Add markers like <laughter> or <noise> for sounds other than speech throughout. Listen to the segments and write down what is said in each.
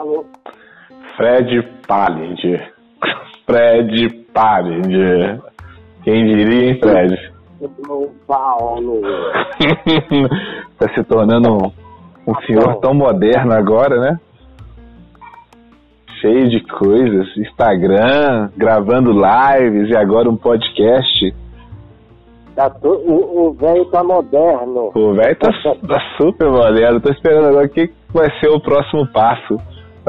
Alô? Fred Pallinger. Fred Pallinger. Quem diria, hein, Fred? São Paulo. <laughs> tá se tornando um, um senhor tão moderno agora, né? Cheio de coisas, Instagram, gravando lives e agora um podcast. Tá to... O velho tá moderno. O velho tá, <laughs> tá, super moderno. Tô esperando agora o que vai ser o próximo passo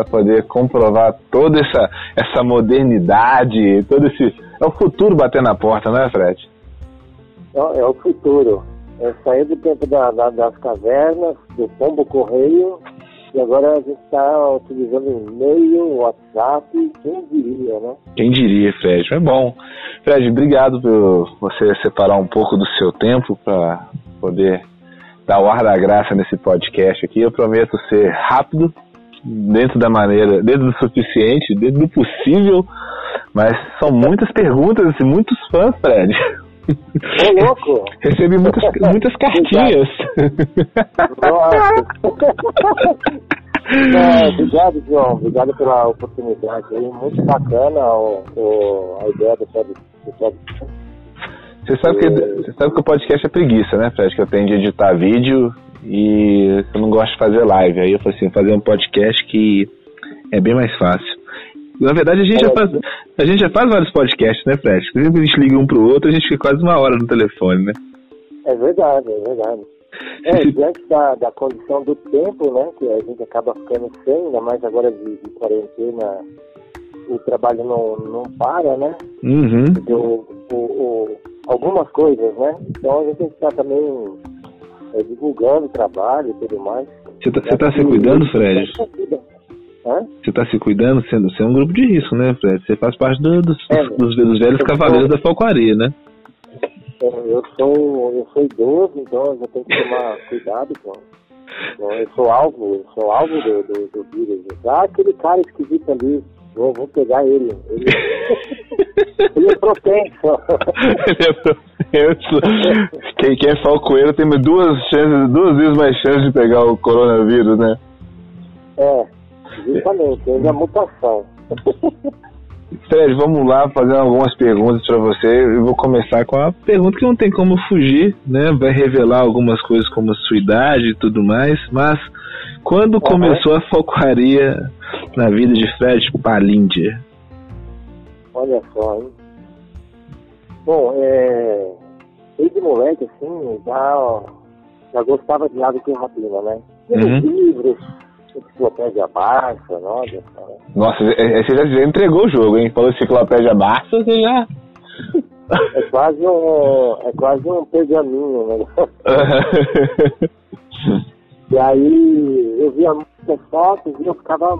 para poder comprovar toda essa, essa modernidade, todo esse. É o futuro bater na porta, não é, Fred? É, é o futuro. É sair do tempo da, da, das cavernas, do pombo correio, e agora a gente está utilizando e-mail, WhatsApp, quem diria, né? Quem diria, Fred? É bom. Fred, obrigado por você separar um pouco do seu tempo para poder dar o ar da graça nesse podcast aqui. Eu prometo ser rápido, dentro da maneira, dentro do suficiente, dentro do possível, mas são muitas perguntas e muitos fãs, Fred. Ô, louco! <laughs> Recebi muitas, muitas cartinhas. É, obrigado, João. Obrigado pela oportunidade. Muito bacana o, o, a ideia do podcast. Você sabe, que, você sabe que o podcast é preguiça, né, Fred? Que eu tenho de editar vídeo e eu não gosto de fazer live. Aí eu falei assim, fazer um podcast que é bem mais fácil. Na verdade, a gente, já faz, a gente já faz vários podcasts, né, Fred? Sempre a gente liga um pro outro, a gente fica quase uma hora no telefone, né? É verdade, é verdade. É, <laughs> diante da, da condição do tempo, né, que a gente acaba ficando sem, ainda mais agora de, de quarentena, o trabalho não, não para, né? Uhum. O, o, algumas coisas, né? Então a gente tem que estar também é, divulgando o trabalho e tudo mais. Você tá, tá se cuidando, Fred? Você está se cuidando? Você, você é um grupo de risco, né, Fred? Você faz parte do, dos, é, dos, dos, velhos cavaleiros sou, da falcoaria, né? É, eu sou, eu sou idoso, então eu tenho que tomar <laughs> cuidado com. Então, eu sou alvo, eu sou alvo do, do, do vírus. Ah, aquele cara esquisito ali, vou, vou pegar ele. Ele, <laughs> ele é propenso. ele é propenso. Quem, quem é falcoeiro tem duas chances, duas vezes mais chance de pegar o coronavírus, né? É. Justamente, é a mutação. Fred, vamos lá fazer algumas perguntas para você. Eu vou começar com a pergunta que não tem como fugir, né? Vai revelar algumas coisas como a sua idade e tudo mais, mas quando uhum. começou a falcoaria na vida de Fred Palindia? Olha só, hein? Bom, é... desde moleque, assim, já, já gostava de ave com rapina, né? Uhum. Livros, Enciclopédia Barça, nossa. Nossa, você já entregou o jogo, hein? Falou Enciclopédia Barça, você já. <laughs> É quase um, é quase um pergaminho, né? <laughs> e aí eu via muitas fotos e eu ficava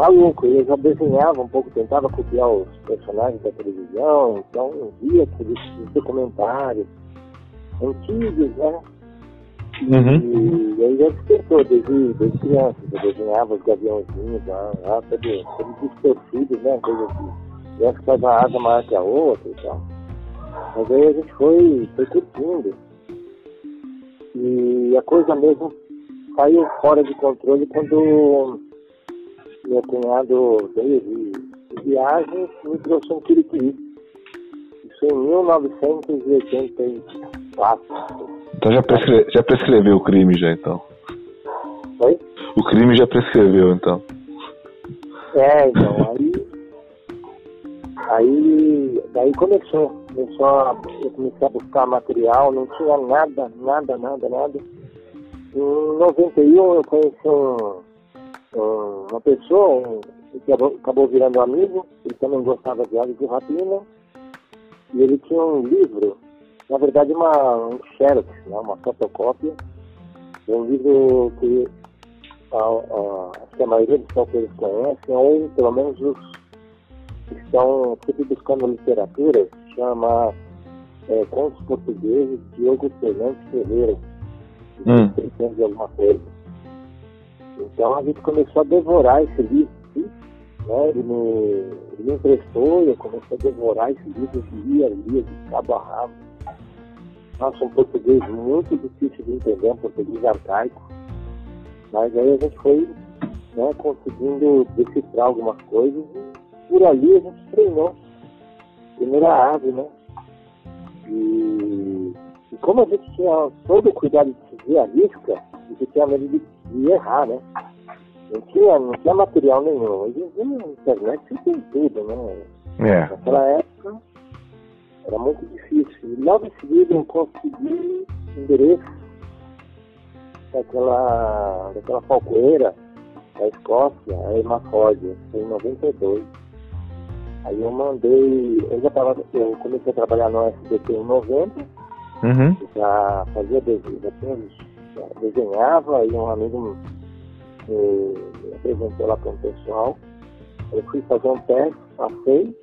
maluco. E eu já desenhava um pouco, tentava copiar os personagens da televisão, então via aqueles documentários antigos, né? Uhum. E aí já despertou desde, desde criança, eu desenhava os gaviãozinhos lá, lá todo, todo distorcido, né? Coisa assim. Criança que faz uma asa maior que a outra e tal. Mas aí a gente foi, foi curtindo. E a coisa mesmo saiu fora de controle quando meu cunhado veio de, de viagem e me trouxe um quiriquiri. Isso em 1984. Então já, prescre... já prescreveu o crime já, então. Oi? O crime já prescreveu, então. É, então, aí... Aí, daí começou, começou a, eu comecei a buscar material, não tinha nada, nada, nada, nada. Em 91 eu conheci um, uma pessoa que acabou virando amigo, ele também gostava de aves de rapina, e ele tinha um livro na verdade, uma, um xerox, né, uma fotocópia de um livro que a, a, que a maioria dos palpeiros conhecem, ou pelo menos os que estão sempre buscando literatura, chama é, Contos Portugueses Diogo Fernandes Ferreira, hum. de alguma coisa. Então a gente começou a devorar esse livro, né? ele, me, ele me emprestou e eu comecei a devorar esse livro, lia, lia de cabo a rabo nossa, um português muito difícil de entender, um português arcaico. Mas aí a gente foi né, conseguindo decifrar algumas coisas. E por ali a gente treinou. Primeira ave, né? E, e como a gente tinha todo o cuidado de seguir a risca, gente tinha medo de, de errar, né? Não tinha, não tinha material nenhum. Hoje em dia na internet você tem tudo, né? É. Naquela época era muito difícil. E logo em seguida eu consegui endereço daquela, daquela falcoeira da Escócia, a Hemaford, em 92. Aí eu mandei, eu já tava, eu comecei a trabalhar no SBT em 90, Uhum. já fazia desenho, já, tinha, desenhava e um amigo me, me apresentou lá para um pessoal. Eu fui fazer um teste, passei,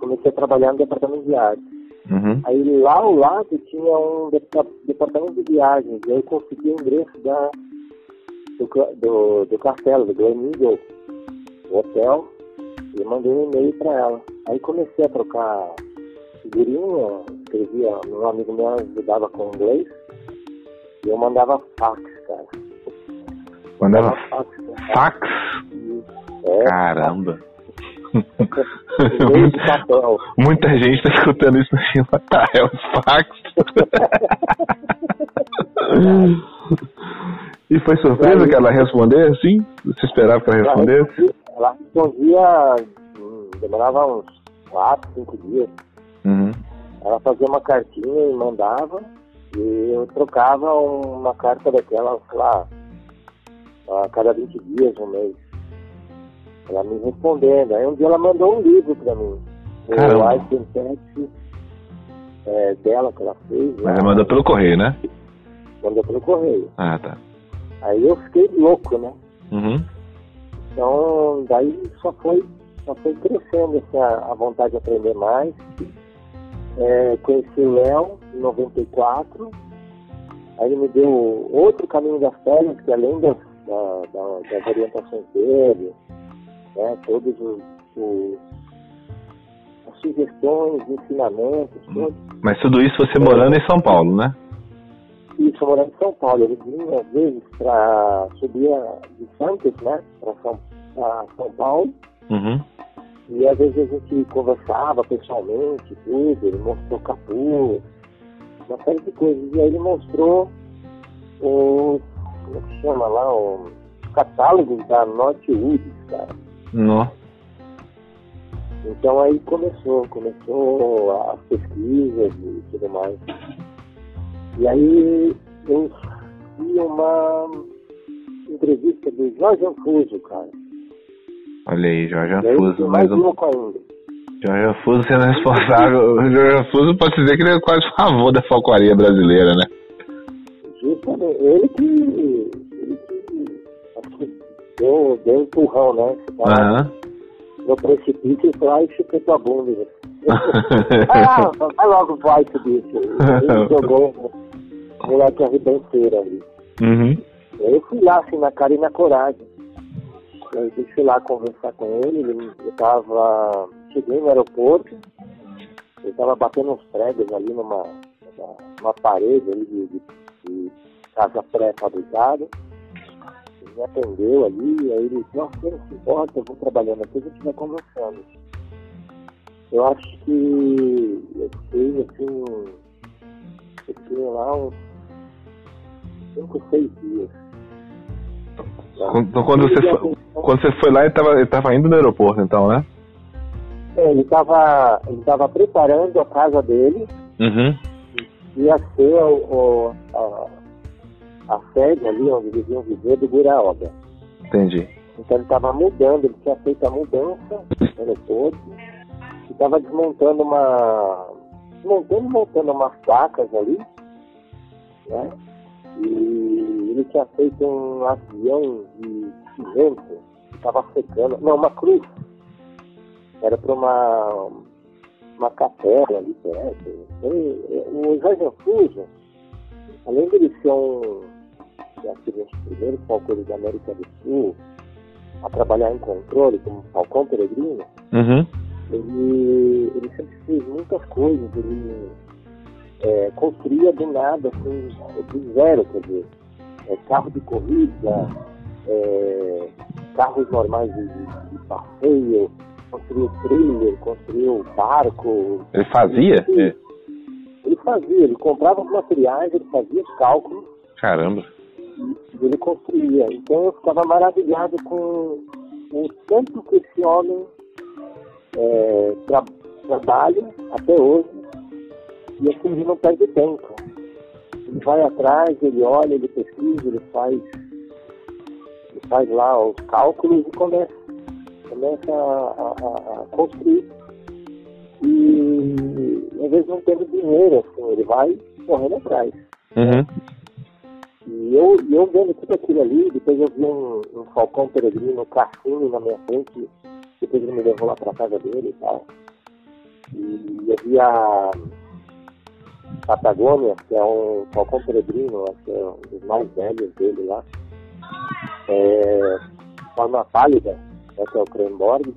comecei a trabalhar no departamento de arte. Uhum. Aí lá ao lado tinha um depa- departamento de viagens, e aí eu consegui o endereço da, do, do, do castelo, do Glen hotel, e mandei um e-mail para ela. Aí comecei a trocar figurinha, escrevia, meu amigo meu ajudava com inglês, e eu mandava fax, cara. Mandava fax, fax? É, Caramba. <laughs> Muita gente tá escutando isso na fila. Tá, é um fax. <laughs> e foi surpresa que ela responder assim? Você esperava que ela respondesse? Ela respondia, hum, demorava uns 4, 5 dias. Uhum. Ela fazia uma cartinha e mandava, e eu trocava uma carta daquela, sei lá, a cada 20 dias, um mês. Ela me respondendo. Aí um dia ela mandou um livro pra mim. O Caramba. Ice and Text, é, dela que ela fez. Mas lá, ela mandou pelo correio, né? Mandou pelo correio. Ah, tá. Aí eu fiquei louco, né? Uhum. Então, daí só foi, só foi crescendo assim, a, a vontade de aprender mais. É, conheci o Léo em 94. Aí ele me deu outro caminho das férias, que além das, da, da, das orientações dele, né, todos os, os as sugestões, ensinamentos, tudo. Mas tudo isso você morando em São Paulo, né? Isso, morando em São Paulo. Ele vinha, às vezes, para subir de Santos, né, para São, São Paulo. Uhum. E às vezes a gente conversava pessoalmente, tudo, ele mostrou capuz, uma série de coisas. E aí ele mostrou o, como é que chama lá, o catálogo da Northwood, cara. Não. Então aí começou, começou as pesquisas e tudo mais. E aí eu vi uma entrevista do Jorge Anfuso, cara. Olha aí, Jorge fiquei mais um. ainda. Jorge Anfuso sendo responsável. O <laughs> Jorge Anfuso pode dizer que ele é quase um avô da falcoaria brasileira, né? Justamente, ele que, ele que que deu, deu um empurrão, né? Aham. no precipício e foi <laughs> lá e chupou tua bunda. né? ah, vai logo ice bicho. Ele <laughs> jogou o moleque arrebenteiro ali. Uhum. Eu fui lá, assim, na cara e na coragem. Eu fui lá conversar com ele, ele eu tava. Cheguei no aeroporto, ele tava batendo uns pregos ali numa, numa, parede ali de, de, de casa pré-fabricada. Ele me atendeu ali, aí ele disse, nossa, não se importa, eu vou trabalhando aqui, a gente vai conversando. Eu acho que eu fiquei assim. Eu fiquei lá uns cinco, seis dias. Então quando você foi, quando você foi lá, ele tava, ele tava indo no aeroporto, então, né? É, ele estava ele tava preparando a casa dele, Uhum. ia ser o, o- a, a sede ali onde eles iam viver do Guraoba. Entendi. Então ele estava mudando, ele tinha feito a mudança no aeroporto, e estava desmontando uma. desmontando e montando umas placas ali, né? E ele tinha feito um avião de cimento que estava secando. Não, uma cruz. Era para uma, uma capela ali perto. O Jorge Anfuso, além de ele ser um um dos primeiros falcões da América do Sul a trabalhar em controle, como Falcão Peregrino, Uhum. ele, ele sempre fez muitas coisas, ele é, construía do nada, assim, do zero, quer dizer, é, carro de corrida, é, carros normais de, de passeio, construiu trilha, construiu barco. Ele fazia? Ele, é. ele fazia, ele comprava os materiais, ele fazia os cálculos. Caramba. E ele construía. Então eu ficava maravilhado com o tanto que esse homem é, tra trabalha até hoje e assim não perde tempo. Ele vai atrás, ele olha, ele pesquisa, ele faz, ele faz lá os cálculos e começa, começa a, a, a construir. E às vezes não tendo dinheiro, assim, ele vai correndo atrás. Uhum. E eu, eu vendo tudo aquilo ali, depois eu vi um, um falcão peregrino cassino na minha frente, depois ele me levou lá pra casa dele e tal. E eu vi a Patagônia, que é um falcão peregrino, acho que é um dos mais velhos dele lá. É, forma pálida, né, que é o Krenborg.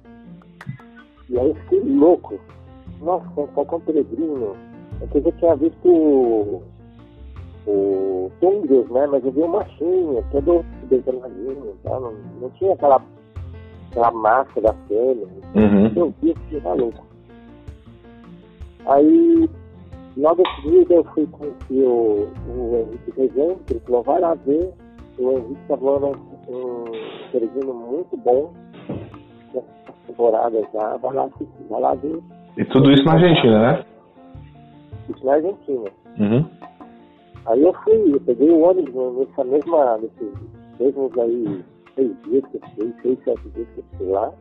E aí eu fiquei louco. Nossa, um falcão peregrino. É eu já tinha visto o, o Tungers, né? Mas eu vi uma machinha, todo desenhadinho, tá? não, não tinha aquela, aquela massa da fêmea. Uhum. Eu vi, fiquei maluco. Aí Logo em seguida eu fui conhecer o, o Henrique Rezende, ele falou, vai lá ver. O Henrique está voando um, peregrino muito bom temporada já, vai lá vai lá ver. E tudo isso na Argentina, né? Isso na Argentina. Uhum. Aí eu fui, eu peguei o ônibus nessa mesma, nesses mesmos aí seis dias que eu fiquei, seis, sete dias que eu fiquei lá.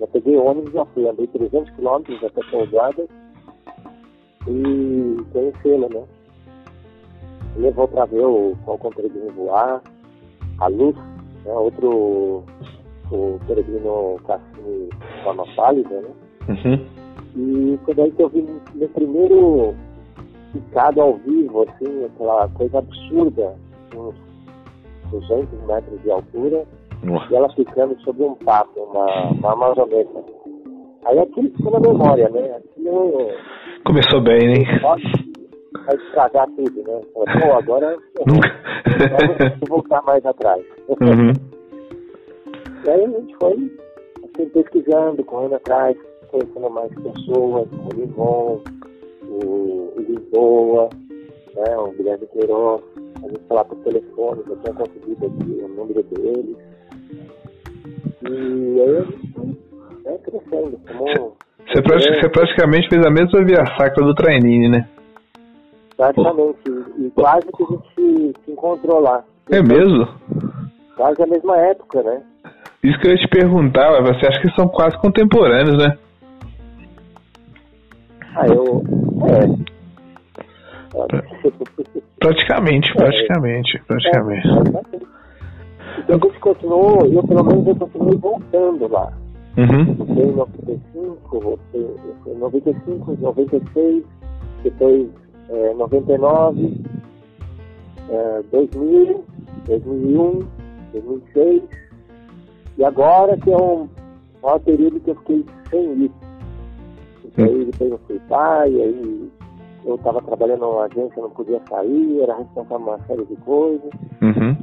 Já peguei o ônibus, já fui, andei 300 quilômetros até Pousada e conhecê-la, né? Levou para ver o Falcão Peregrino voar, a Luz, né? outro o Peregrino Cassini forma pálida, né? Uhum. E foi daí que eu vi meu primeiro picado ao vivo, assim, aquela coisa absurda, uns 200 metros de altura, Nossa. e ela ficando sobre um papo, uma, uma amazoneta. Aí aquilo ficou na memória, né? Aquilo Começou bem, hein? vai estragar tudo, né? Pô, agora Nunca. <laughs> vamos voltar mais atrás. Uhum. E aí a gente foi assim, pesquisando, correndo atrás, conhecendo mais pessoas, o Livon, o, o Lisboa, né, o Guilherme Queiroz, a gente falar por telefone, eu tinha conseguido aqui o número deles. E aí a gente foi né, crescendo, como Você, prati- você praticamente fez a mesma via sacra do Trainini, né? praticamente, e quase que a gente se encontrou lá. É mesmo? Quase a mesma época, né? Isso que eu ia te perguntar, você acha que são quase contemporâneos, né? Ah, eu. É. Praticamente, praticamente, praticamente. Então a gente continuou, eu pelo menos eu continuei voltando lá. Uhum. Em 95, voltei em 95, 96, depois é, 99, é, 2000, 2001, 2006, e agora que é um maior período que eu fiquei sem. Porque aí depois eu fui pai, aí eu estava trabalhando numa agência, não podia sair, era responsável por uma série de coisas. Uhum.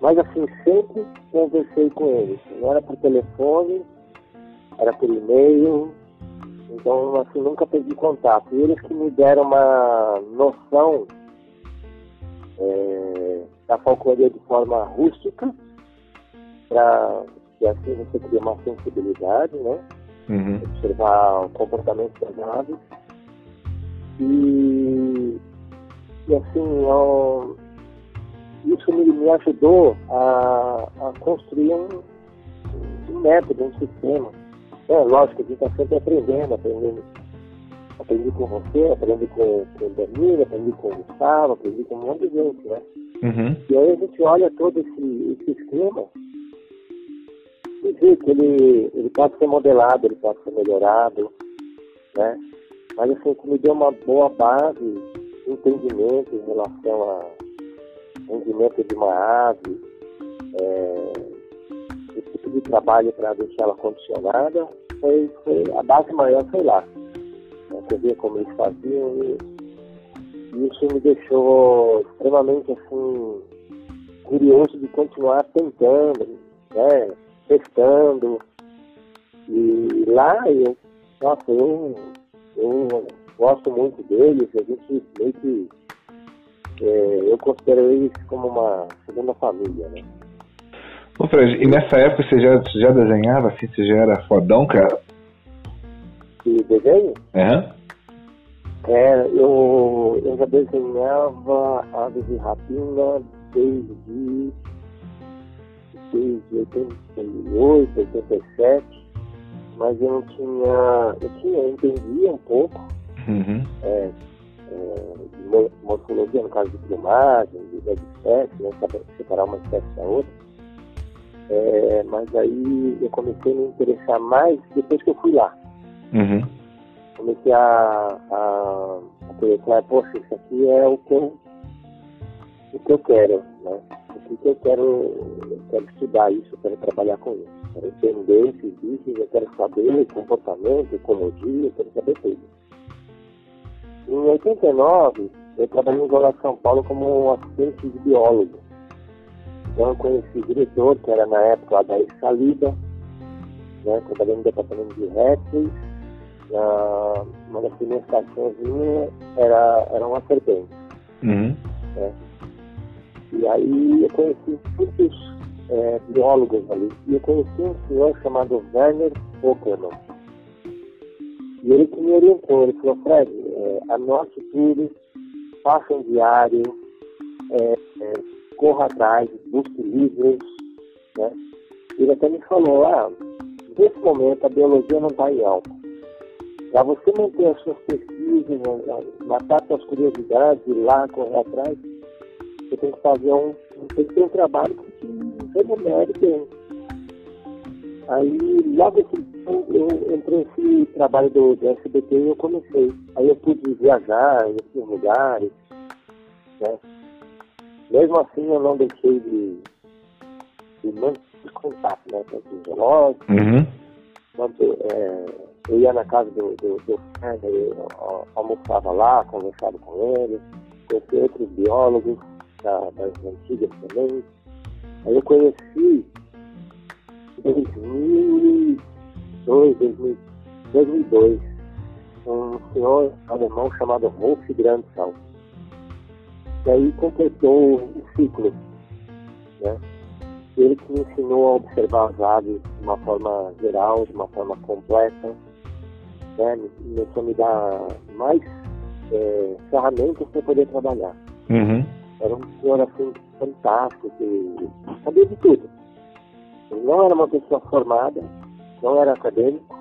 Mas assim, sempre conversei com eles. Não era por telefone, era por e-mail. Então, assim, nunca perdi contato. E eles que me deram uma noção é, da falcoaria de forma rústica, para que assim você cria uma sensibilidade, né? Uhum. observar o comportamento das aves. E, e assim, eu, isso me, me ajudou a, a construir um, um método, um sistema. É lógico, a gente está sempre aprendendo, aprendendo. Aprendi com você, aprendi com, com o Danilo, aprendi com o Gustavo, aprendi com um monte de gente, né? Uhum. E aí a gente olha todo esse, esse esquema e vê que ele, ele pode ser modelado, ele pode ser melhorado, né? Mas assim, que me deu uma boa base de entendimento em relação a rendimento de uma ave, é, o tipo de trabalho para deixar ela condicionada, foi, foi a base maior foi lá. Né? Eu via como eles faziam e, e isso me deixou extremamente assim curioso de continuar tentando, né, testando. E lá eu, nossa, eu, eu gosto muito deles, a gente meio que é, eu considero eles como uma segunda família, né? Ô Fred, e nessa época você já, já desenhava assim, você já era fodão, cara? De desenho? Uhum. É, eu, eu já desenhava Aves de Rapina desde, desde 88, 87, mas eu não tinha, eu tinha, eu entendia um pouco, Uhum. é, é, morfologia, no caso de plumagem, de, de espécie, né, separar uma espécie da outra. É, mas aí eu comecei a me interessar mais depois que eu fui lá. Uhum. Comecei a, a, a pensar, poxa, isso aqui é o que eu, o que eu quero, né? O que eu quero, eu quero estudar isso, eu quero trabalhar com isso. Quero entender esses bichos, eu quero saber o comportamento, ecologia, eu quero saber tudo. Em 89, eu trabalhei em Gola São Paulo como assistente de biólogo. Então eu conheci o diretor, que era na época da Saliba, né, trabalhei no departamento de répteis. Na, uma das primeiras estações minha era, era uma serpente. Uhum. Né? E aí eu conheci muitos é, biólogos ali. E eu conheci um senhor chamado Werner Pokerman. E ele que me orientou, ele falou, Fred, é, anote tudo, faça um diário, é, é, corra atrás, busque livros, né? Ele até me falou, ah, nesse momento a biologia não está em alta. Para você manter as suas pesquisas, né, matar suas curiosidades, ir lá, correr atrás, você tem que fazer um, tem que ter um trabalho que te remunere bem. Aí, logo assim, eu entrei nesse trabalho do, do SBT e eu comecei. Aí eu pude viajar em outros lugares, né? Mesmo assim, eu não deixei de, de manter contato, né? Com os zoológicos, Uhum. é, eu ia na casa do, do, do Fernando, almoçava lá, conversava com ele, conheci outros biólogos da, das antigas também. Aí eu conheci 2002, 2000, 2002 um senhor alemão chamado Rolf Grandsal. E aí completou o ciclo. Né? Ele que me ensinou a observar as aves de uma forma geral, de uma forma completa. Né? Começou a me dar mais é, ferramentas para poder trabalhar. Uhum. Era um senhor assim fantástico, que sabia de tudo. Ele não era uma pessoa formada, não era acadêmico,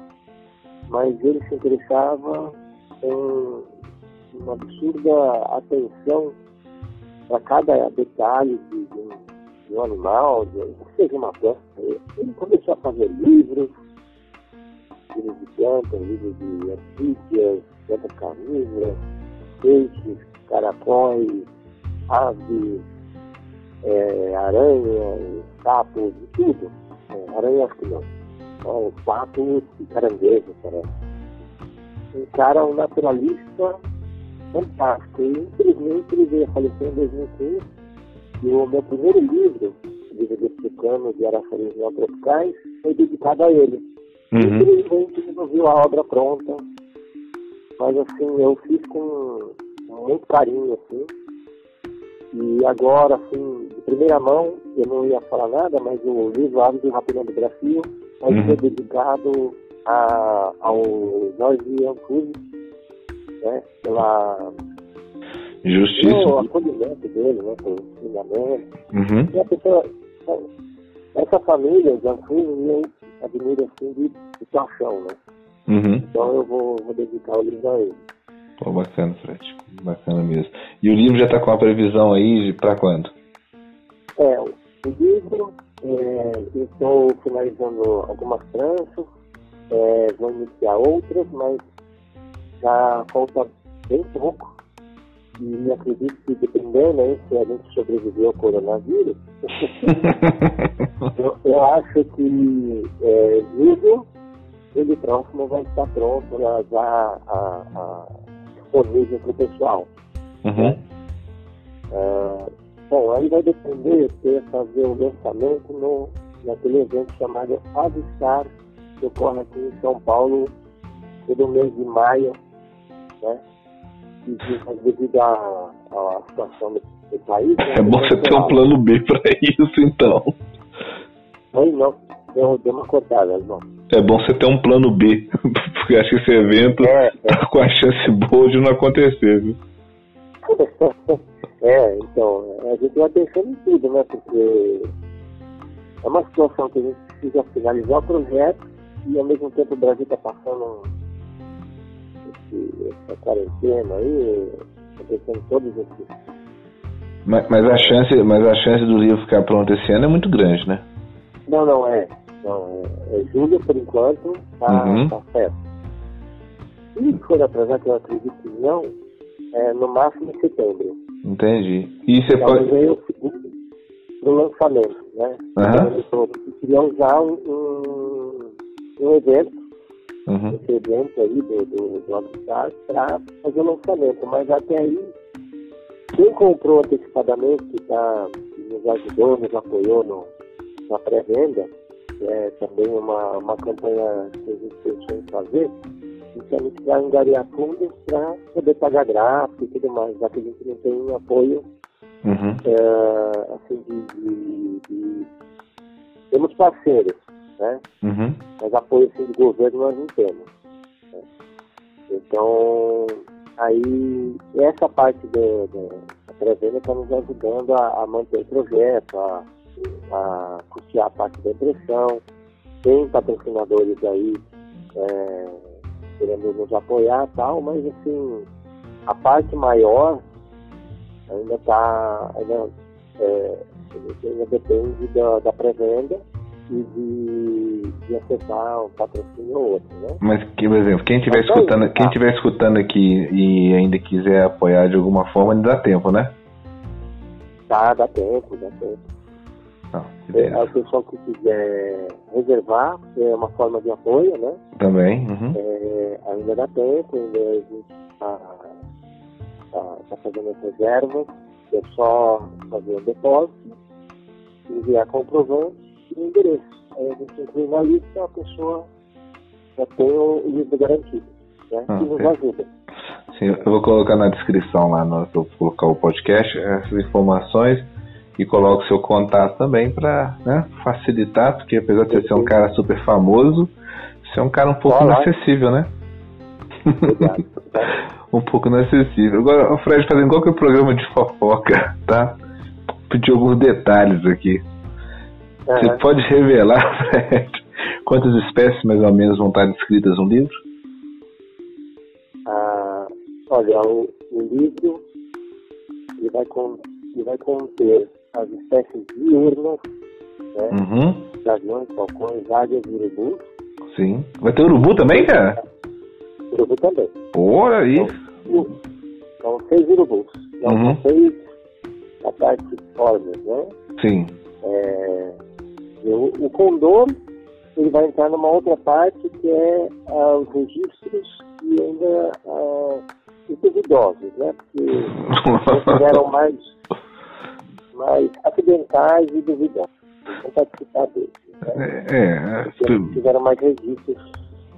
mas ele se interessava com uma absurda atenção para cada detalhe de, de, um, animal, de, seja uma planta. Ele começou a fazer livros, livros de plantas, livros de anfíbias, plantas carnívoras, peixes, caracóis, aves, é, aranhas, sapos, de tudo. É, aranha acho que não. Então, sapos e caranguejos, parece. Um cara, um naturalista fantástico. E infelizmente ele veio a falecer em 2015. E o meu primeiro livro, livro explicando de araçarinhos neotropicais, foi dedicado a ele. Uhum. Infelizmente ele não viu a obra pronta. Mas assim, eu fiz com muito carinho, assim. E agora, assim, de primeira mão, eu não ia falar nada, mas o livro Aves de Rapina do Brasil vai Uhum. ser dedicado a, ao Jorge Antunes, né, pela, Justiça. acolhimento dele, né, pelo ensinamento. Uhum. E a pessoa, essa família de Antunes, eu admiro assim de, de paixão, né. Uhum. Então eu vou, vou dedicar o livro a ele. Pô, bacana, Fred. Bacana mesmo. E o livro já tá com a previsão aí de pra quando? É, o livro, é, estou finalizando algumas tranças, é, vou iniciar outras, mas já falta bem pouco. E acredito que dependendo né, se a gente sobreviver ao coronavírus, <laughs> eu, eu acho que é, julho, ele próximo vai estar pronto já, já a, a, disponível para o pessoal. Uhum. Ah, bom, aí vai depender de fazer o lançamento no, naquele evento chamado Avistar, que ocorre aqui em São Paulo todo mês de maio, né? E devido à, à situação do, do país. Né? É bom você ter um plano B para isso, então. Oi, não. Deu, deu uma cortada, irmão. É bom você ter um plano B, <laughs> porque acho que esse evento é, é. tá com a chance boa de não acontecer, viu? <laughs> é, então, a gente vai pensando em tudo, né? Porque é uma situação que a gente precisa finalizar o projeto e ao mesmo tempo o Brasil está passando esse, essa quarentena aí, acontecendo todos esses. Mas, mas, a chance, mas a chance do livro ficar pronto esse ano é muito grande, né? Não, não é. Não, é, julho por enquanto, tá, uhum. tá certo. Se for atrasar, que eu acredito que não, é no máximo em setembro. Entendi. E você pode. Aí o segundo pro lançamento, né? Uhum. Então, queria usar um, um, evento, uhum. esse evento aí do, do, do Habitat para fazer o lançamento, mas até aí quem comprou antecipadamente, que, tá, nos ajudou, nos apoiou no, na pré-venda, é também uma, uma campanha que a gente pensou em fazer, justamente para angariar fundos para poder pagar gráfico e tudo mais, já que a gente não tem apoio uhum. é, assim, de, de, de, Temos parceiros, né? Uhum. Mas apoio assim, de governo nós não temos. Né? Então, aí essa parte da pré-venda está nos ajudando a, a, manter o projeto, a, a custear a parte da impressão. Tem patrocinadores aí é, querendo nos apoiar e tal, mas assim, a parte maior ainda está, ainda, é, ainda depende da, da pré-venda e de, de acessar um patrocínio ou outro, né? Mas, por exemplo, quem estiver escutando, aí, tá. quem estiver escutando aqui e ainda quiser apoiar de alguma forma, ainda dá tempo, né? Tá, dá tempo, dá tempo. Ah, é, o pessoal que quiser reservar, é uma forma de apoio, né? Também. Uhum. É, ainda dá tempo, ainda a gente está tá, tá fazendo as reservas, é só fazer o depósito, enviar comprovante e o endereço. Aí a gente inclui na lista, a pessoa já tem o livro garantido, né? Ah, que nos ajuda. Sim, eu vou colocar na descrição lá, no, vou colocar o podcast, essas informações e coloco seu contato também para né, facilitar, porque apesar de você ser um cara super famoso, você é um cara um pouco inacessível, né? <laughs> um pouco inacessível. Agora, o Fred, fazendo qual que é o programa de fofoca, tá? Pedir alguns detalhes aqui. Uhum. Você pode revelar, <laughs> Fred, quantas espécies mais ou menos vão estar descritas no livro? Ah, olha, o, o livro ele vai, con ele vai conter as espécies diurnas, né? Uhum. Gaviões, falcões, águias urubus. Sim. Vai ter urubu também, cara? Urubu também. Olha aí. Então, são seis urubus. Não, uhum. São seis formas, né? Sim. É, o, o condor ele vai entrar numa outra parte que é ah, os registros e ainda ah, os duvidosos, né? Porque <laughs> tiveram mais, mais acidentais e duvidosos. Vamos participar deles. Né? É, é, tiveram mais registros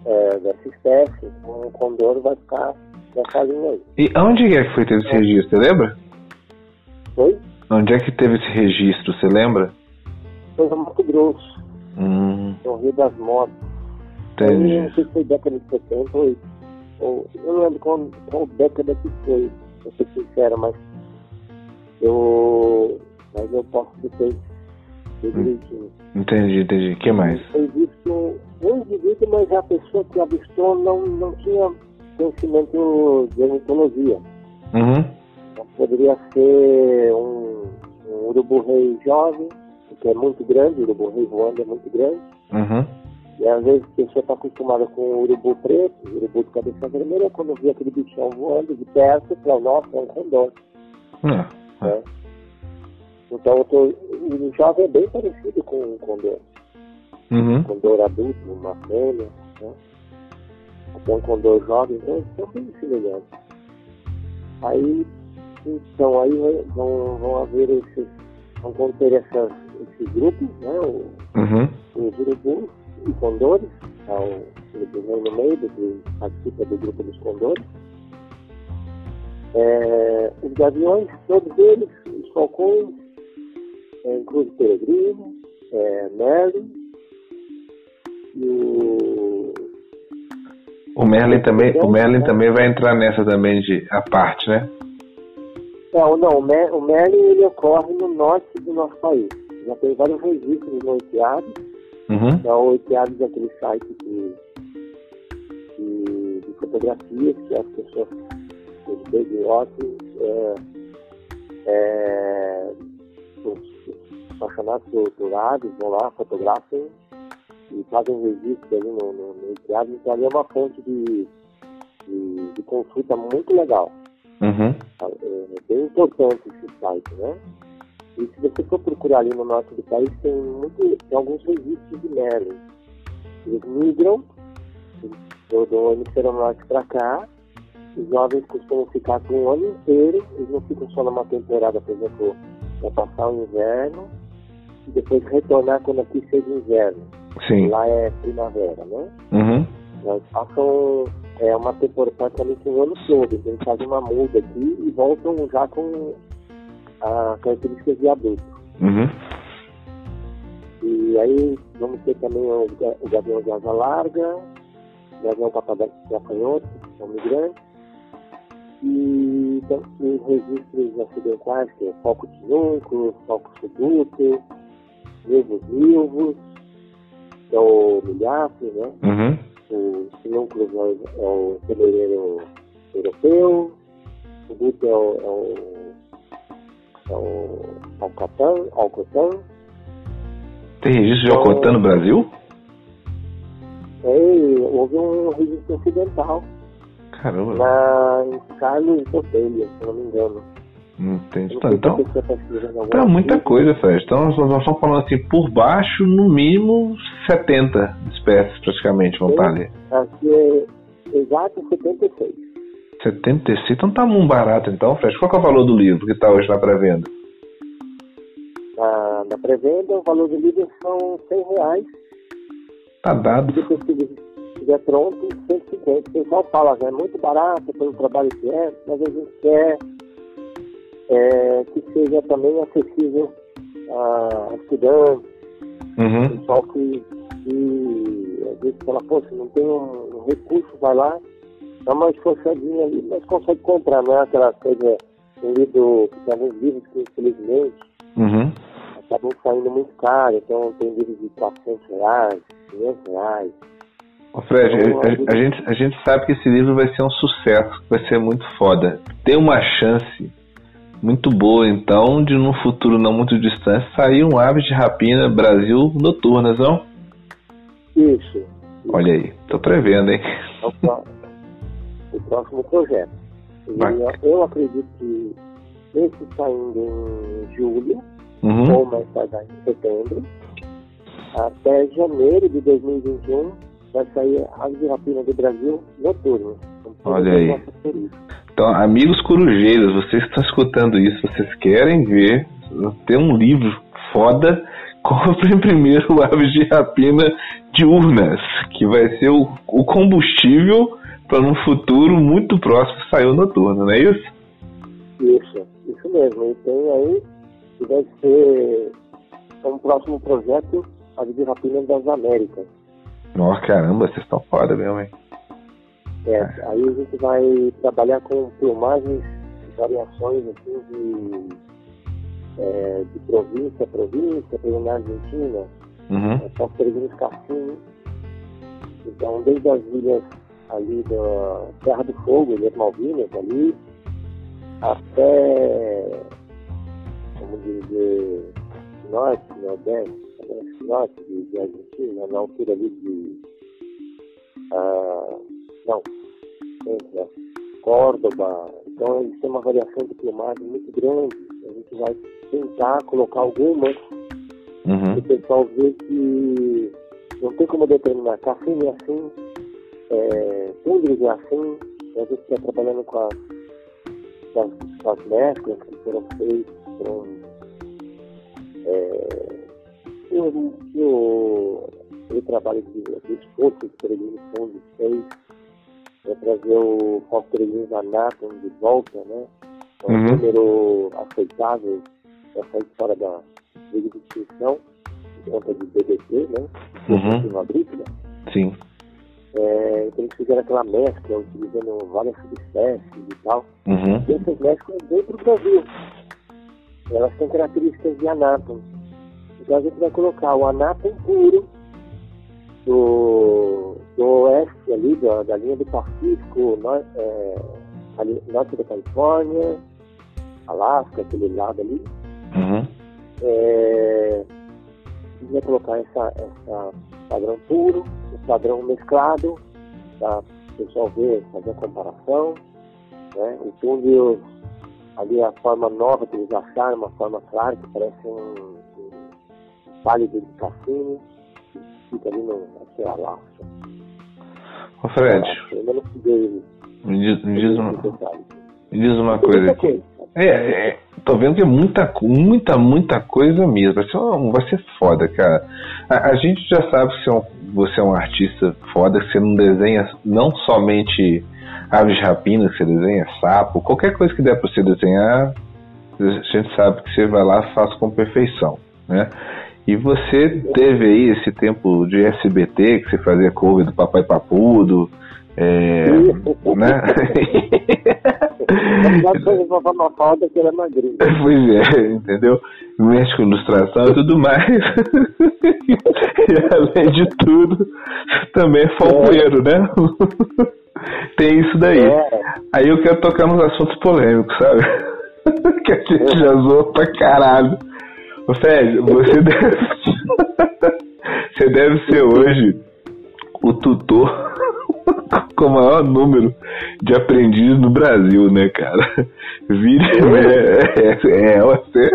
é, dessa espécie, então o condor vai ficar nessa linha aí. E onde é que foi ter esse é. registro, você lembra? Oi? Onde é que teve esse registro, você lembra? Foi no Mato Grosso, hum. no Rio das Modas. Entendi. Eu não sei se foi década de 70 ou, ou eu não lembro qual, qual década que foi, pra ser sincero, mas eu, mas eu posso depois direitinho. Entendi, entendi. O que mais? Foi visto um indivíduo, mas a pessoa que avistou não, não tinha conhecimento de ornitologia. Uhum. Então, poderia ser um, um urubu-rei jovem, que é muito grande, o urubu-rei voando é muito grande. Uhum. E às vezes a pessoa está acostumada com o urubu preto, o urubu de cabeça vermelha, quando vê aquele bichão voando de perto, para nossa, é um condor. Uhum. Né? Então tô, o jovem é bem parecido com o condor. Uhum. Um condor adulto, uma fêmea, né? Até um condor jovem, então são bem semelhantes. Aí, então, aí vão, vão haver esses, vão conter essas, esses grupos, né? O, uhum. Os urubus e condores, tá, o urubu no meio, que participa do grupo dos condores. É, os gaviões, todos eles, os falcões, é, inclusive peregrino, é, Merlin, e o o Merlin também, o Merlin também vai entrar nessa também de a parte, né? Não, não, o, Mer, o Merlin ele ocorre no norte do nosso país. Já tem vários registros no Oiteado. Uhum. Então, o Oiteado é aquele site de, de, de fotografias que as pessoas, os baby é, é, apaixonados por, por aves vão lá, fotografam e fazem registro ali no, no, então ali é uma fonte de, de, de consulta muito legal. Uhum. É, é bem importante esse site, né? E se você for procurar ali no norte do país, tem, muito, tem alguns registros de Merlin. Eles migram do, do hemisfério norte para cá. Os jovens costumam ficar com o ano inteiro. Eles não ficam só numa temporada, por exemplo, para passar o inverno e depois retornar quando aqui seja inverno. Sim. Lá é primavera, né? Uhum. Nós passam é, uma temporada praticamente um ano todo. Então eles fazem uma muda aqui e voltam já com a características de adulto. Uhum. E aí vamos ter também o, o gavião de asa larga, o gavião de acanhoto, que são migrantes. E então, os registros acidentais, que é foco tinúnculo, foco seduto, nervos vivos, que é o milhaço, né? Uhum. O sinúnculo é, é o fevereiro europeu, o guto é o, é o, é o. Tem registro de alcotão no Brasil? É, houve um registro ocidental. Caramba. Na, em Carlos Botelho, se não me engano. Entendi. Então, então tá muita coisa, Fred. Então nós, nós estamos falando assim, por baixo, no mínimo 70 espécies praticamente vão estar ali. Aqui é exato 76. 76? Então tá muito barato então, Fred. Qual é o valor do livro que está hoje na pré-venda? Ah, na pré-venda, o valor do livro são 100 reais. Tá dado. Depois que estiver pronto, 150. O pessoal fala, é muito barato pelo trabalho que é, mas a gente quer é, que seja também acessível a estudantes, uhum. pessoal que, que às vezes fala, poxa, não tem um, um recurso, vai lá, dá uma esforçadinha ali, mas consegue comprar, não é aquela coisa, um livro, tem alguns livros que infelizmente uhum. acabam saindo muito caro, então tem livros de 400 reais, 500 reais. Ô Fred, então, a, a, a, gente, a gente sabe que esse livro vai ser um sucesso, vai ser muito foda. Tem uma chance muito boa, então, de num futuro não muito distante sair um Aves de Rapina Brasil Noturnas, não? Isso. Olha aí, tô prevendo, hein? É o, próximo projeto. E eu acredito que esse saindo em julho, uhum. ou mais tardar em setembro, até janeiro de 2021 vai sair Aves de Rapina do Brasil Noturnas. Olha aí. Então, amigos corujeiros, vocês que estão escutando isso, vocês querem ver ter um livro foda, <laughs> comprem primeiro o Aves de Rapina Diurnas, que vai ser o, o combustível para um futuro muito próximo sair o noturno, não é isso? Isso, isso mesmo. E tem aí que vai ser um próximo projeto, Aves de Rapina das Américas. Nossa, caramba, vocês estão foda mesmo, hein? É, aí a gente vai trabalhar com filmagens, variações assim de, é, de província a província, pelo na Argentina, uhum. é, São Peregrinos. Então, desde as ilhas ali da Terra do Fogo, Ilhas Malvinas ali, até, vamos dizer, norte, nordeste, norte de, de Argentina, na altura ali de. Ah, não, é, Córdoba. Então eles têm uma variação de plumagem muito grande. A gente vai tentar colocar algumas uhum. o pessoal ver que não tem como determinar café é assim, é, é assim. A gente está trabalhando com as, com as, com as mesclas que foram feitas, foram que o, o trabalho de, do esforço que o Peregrino Fundo é trazer o Foco Peregrino Anatom de volta, né? É um Uhum. número aceitável para sair fora da liga de extinção, por conta de DDT, né? Uhum. Uma agrícola. Sim. É, então eles fizeram aquela mescla, utilizando várias subespécies e tal. Uhum. E essas mesclas dentro do Brasil. Elas têm características de anátomo. Então a gente vai colocar o anátomo puro do, do oeste ali, da, da linha do Pacífico, nor, é, ali, norte da Califórnia, Alasca, aquele lado ali. Uhum. É, a gente vai colocar essa, essa padrão puro, o padrão mesclado, para o pessoal ver, fazer a comparação. Né? O túnel, ali a forma nova que eles acharam, uma forma clara, que parece um, um pálido de cassino, que fica ali no aqui, é Alasca. Ô Fred, me diz, me diz uma, me diz uma coisa aqui. É, é, tô vendo que é muita, muita, muita coisa mesmo. Vai ser, vai ser foda, cara. A, a gente já sabe que você é, um, você é um artista foda, que você não desenha não somente aves de rapina, que você desenha sapo, qualquer coisa que der pra você desenhar, a gente sabe que você vai lá e faz com perfeição, né? E você teve aí esse tempo de SBT, que você fazia cover do Papai Papudo, é, né? <laughs> <laughs> Pois é, entendeu? Mexe com ilustração e tudo mais. <laughs> e além de tudo, também é falcoeiro, né? Tem isso daí. É. Aí eu quero tocar nos assuntos polêmicos, sabe? que a gente já zoou pra caralho. Ô Fred, você deve. <laughs> você deve ser hoje o tutor <laughs> com o maior número de aprendizes no Brasil, né, cara? Vira e mexe. É, é, você,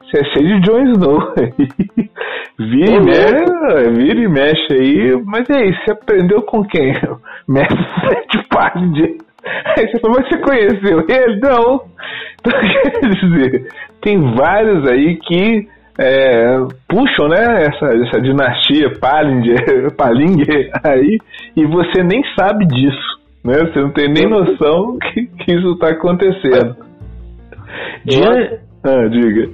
você é cheio de Jon Snow aí. Vira e, mexe, vira e mexe aí. Mas e aí, você aprendeu com quem? <laughs> Mestre Sete Pard. Aí você falou, mas você conheceu ele? Não. Então, quer dizer, tem vários aí que é, puxam, né, essa, essa dinastia Palinger, <laughs> Palinger aí, e você nem sabe disso, né? Você não tem nem noção que, que isso está acontecendo. Dia... Ah, diga.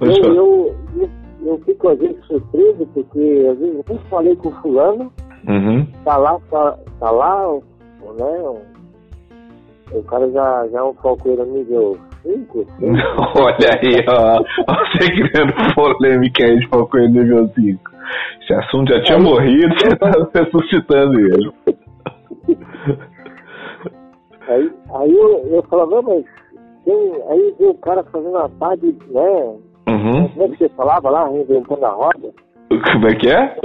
Eu, eu, eu, eu fico às vezes surpreso, porque às vezes eu falei com o fulano, Uhum. tá lá, tá, tá lá, o- né? O, o cara já, já é um falcoeiro nível 5, <laughs> Olha aí, ó. Você criando polêmica aí de Falcão nível 5. Esse assunto já tinha morrido, você <laughs> tá ressuscitando ele. Aí, aí eu, eu falava, mas tem, aí vê o cara fazendo uma parte, né? Uhum. Como é que você falava lá, reinventando a roda? Como é que é?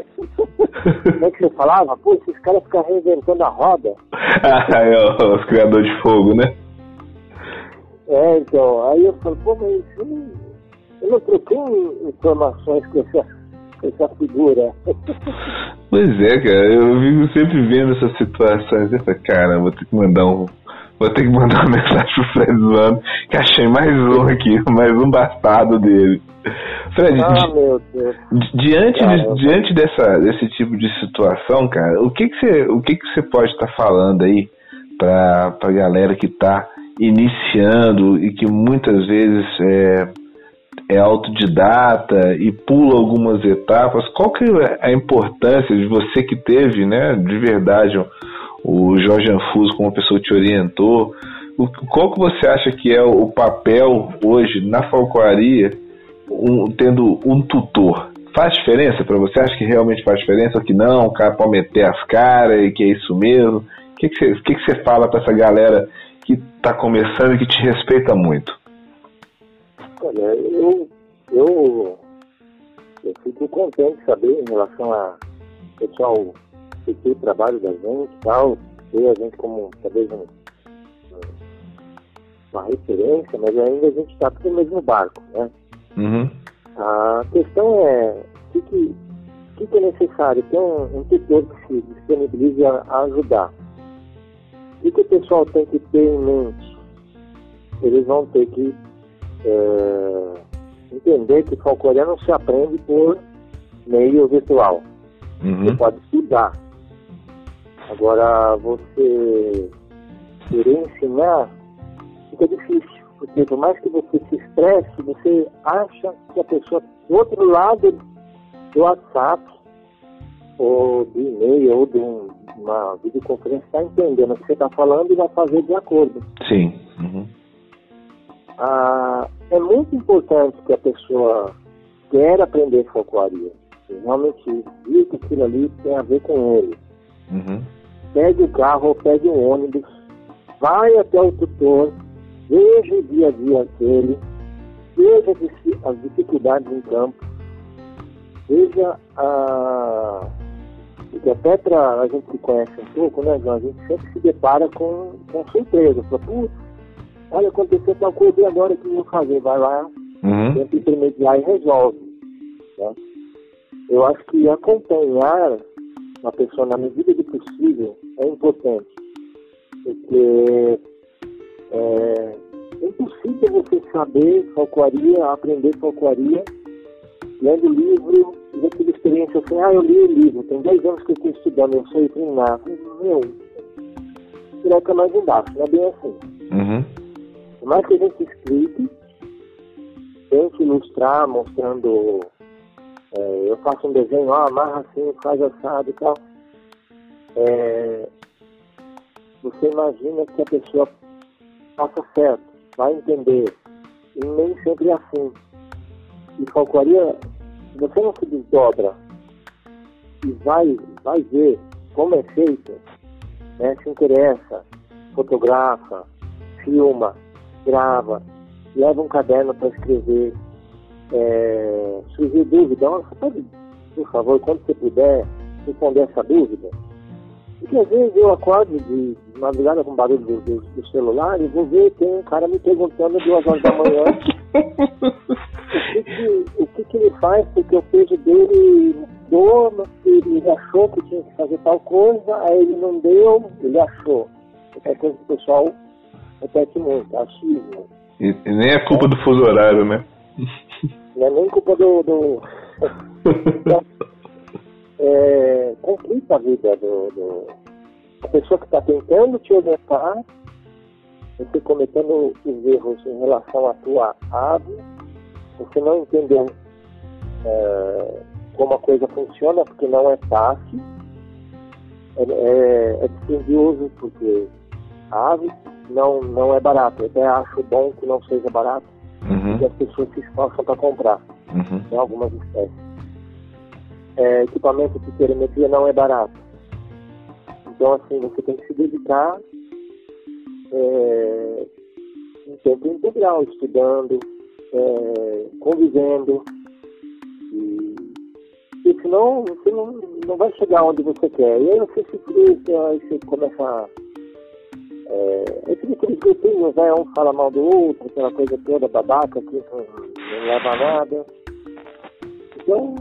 Como é que você falava? Pô, esses caras ficam reinventando a roda. <laughs> Ah, é os criadores de fogo, né? É, então, aí eu falo, pô, mas eu não, eu não troquei informações com essa, com essa figura. <laughs> Pois é, cara, eu vivo sempre vendo essas situações. Eu falo, cara, vou ter que mandar um. Vou ter que mandar uma <laughs> mensagem pro Fred zoando, que achei mais um aqui, mais um bastardo dele. Fred, ah, di- meu Deus. di- diante, de- diante dessa, desse tipo de situação, cara, o que que você, o que que você pode estar falando aí pra, pra galera que tá iniciando e que muitas vezes é, é autodidata e pula algumas etapas, qual que é a importância de você que teve, né, de verdade, o- Jorge Anfuso como pessoa que te orientou, qual que você acha que é o papel hoje na falcoaria, um- tendo um tutor? Faz diferença para você? Acha que realmente faz diferença ou que não? O cara pode meter as caras e que é isso mesmo? O que, que, você, o que, que você fala para essa galera está começando e que te respeita muito? Olha, eu, eu, eu fico contente de saber em relação a pessoal que o trabalho da gente e tal, ter a gente como talvez um, um- uma referência, mas ainda a gente está no mesmo barco, né? Uhum. A questão é o que, que, que, que é necessário? Ter um, um tutor que se disponibilize a, a ajudar. O que, o pessoal tem que ter em mente? Eles vão ter que é, entender que folclore não se aprende por meio virtual. Uhum. Você pode estudar. Agora, você querer ensinar fica difícil. Porque por mais que você se expresse, você acha que a pessoa do outro lado do WhatsApp, ou do e-mail, ou de um, uma videoconferência, está entendendo o que você está falando e vai fazer de acordo. Sim. Uhum. Ah, é muito importante que a pessoa quer aprender folcloria. que Realmente viu que aquilo ali tem a ver com ele. Uhum. Pegue o carro ou pegue o ônibus, vai até o tutor, veja o dia a dia dele, veja as dificuldades em campo, veja a. Porque até para a gente que conhece um pouco, né, João? A gente sempre se depara com, com surpresa. Fala, putz, olha, aconteceu tal coisa e agora o que eu vou fazer? Vai lá, Uhum. tenta intermediar e resolve. né? Eu acho que acompanhar uma pessoa na medida do possível é importante. Porque é, é impossível você saber folcloria, aprender folcloria, lendo livro, e aquela experiência assim, ah, eu li o livro, tem 10 anos que eu estou estudando, eu sei treinar. Meu, piroca mais embaixo, não é bem assim. Uhum. Por mais que a gente explique, tente ilustrar, mostrando. é, eu faço um desenho, ó, amarra assim, faz assado e tal. É, você imagina que a pessoa faça certo, vai entender. E nem sempre é assim. E folcloria, se você não se desdobra e vai, vai ver como é feito, né, se interessa, fotografa, filma, grava, leva um caderno para escrever. É, surgir dúvida, você pode, por favor, quando você puder, responder essa dúvida? Porque às vezes eu acordo de, de madrugada com barulho do, do, do celular e vou ver, tem um cara me perguntando duas horas da manhã <laughs> o, que, que, ele faz, porque o peso dele mas ele achou que tinha que fazer tal coisa, aí ele não deu, ele achou. É coisa que o pessoal repete muito, achismo. E, e nem é culpa do fuso horário, né? <laughs> Não é nem culpa do. do <laughs> <laughs> é, complica a vida do, do- a pessoa que está tentando te orientar, você cometendo os erros em relação à tua ave, você não entendeu é, como a coisa funciona, porque não é fácil, é, é, é dispendioso, porque a ave não, não é barato. Eu até acho bom que não seja barato, Uhum. que as pessoas se esforçam para comprar Uhum. em algumas espécies. É, equipamento de telemetria não é barato. Então, assim, você tem que se dedicar é, em tempo integral, estudando, é, convivendo. E, e senão você não, não vai chegar onde você quer. E aí você se frustra, aí você começa a. É, aquele aqueles grupinhos, né? Um fala mal do outro, aquela coisa toda babaca que não, não leva nada. Então,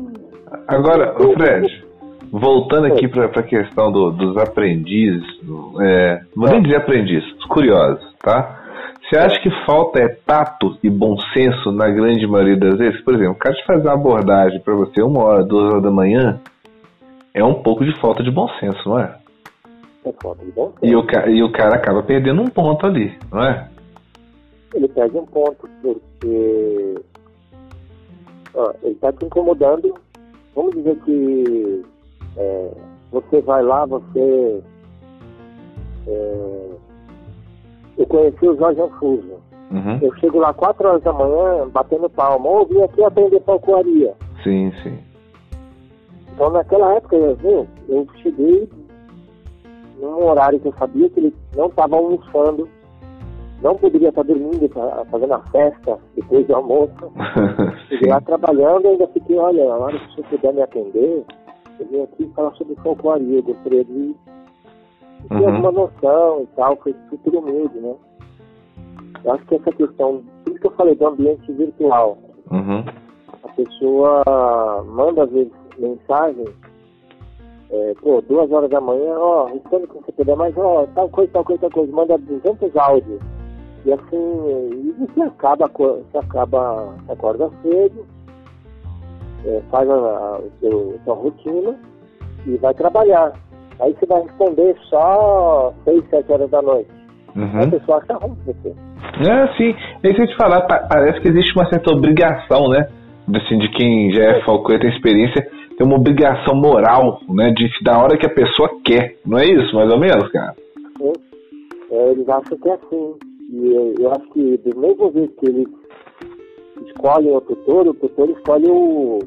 Agora, ô Fred, voltando aqui para a questão do- dos aprendizes, do- é, vou nem dizer aprendizes, os curiosos, tá? Você acha que falta é tato e bom senso na grande maioria das vezes? Por exemplo, o cara te fazer uma abordagem para você uma hora, duas horas da manhã, é um pouco de falta de bom senso, não é? é falta de bom E senso. o, ca- e o cara acaba perdendo um ponto ali, não é? Ele perde um ponto, porque ó, ele está te incomodando. Vamos dizer que é, você vai lá, você. é, eu conheci o Jorge Anfuso. Uhum. Eu chego lá 4 horas da manhã, batendo palma. Ou vim aqui aprender falcoaria. Sim, sim. Então, naquela época, eu, eu cheguei num horário que eu sabia que ele não estava almoçando, não poderia estar dormindo, tá fazendo a festa depois do almoço. <laughs> Cheguei lá trabalhando ainda fiquei, olha, a hora que você puder me atender, eu vim aqui falar sobre folcloria, eu gostaria de ter Uhum. alguma noção e tal, foi tudo humilde, né? Eu acho que essa questão, isso que eu falei do ambiente virtual, Uhum. a pessoa manda às vezes mensagem, é, pô, duas horas da manhã, ó, responde quando você puder, mas ó, tal coisa, tal coisa, tal coisa, manda 200 áudios. E assim, e você acaba, você acaba, acorda cedo, é, faz a, a, a sua rotina e vai trabalhar. Aí você vai responder só 6, 7 horas da noite. Uhum. A pessoa acha ruim você. É, sim. É isso que eu te falar, parece que existe uma certa obrigação, né? Assim, de quem já é falcoeiro, tem experiência, tem uma obrigação moral, né? De da hora que a pessoa quer. Não é isso, mais ou menos, cara? Sim. É, eles acham que é assim. E eu, eu acho que do mesmo jeito que eles escolhem o tutor, o tutor escolhe o,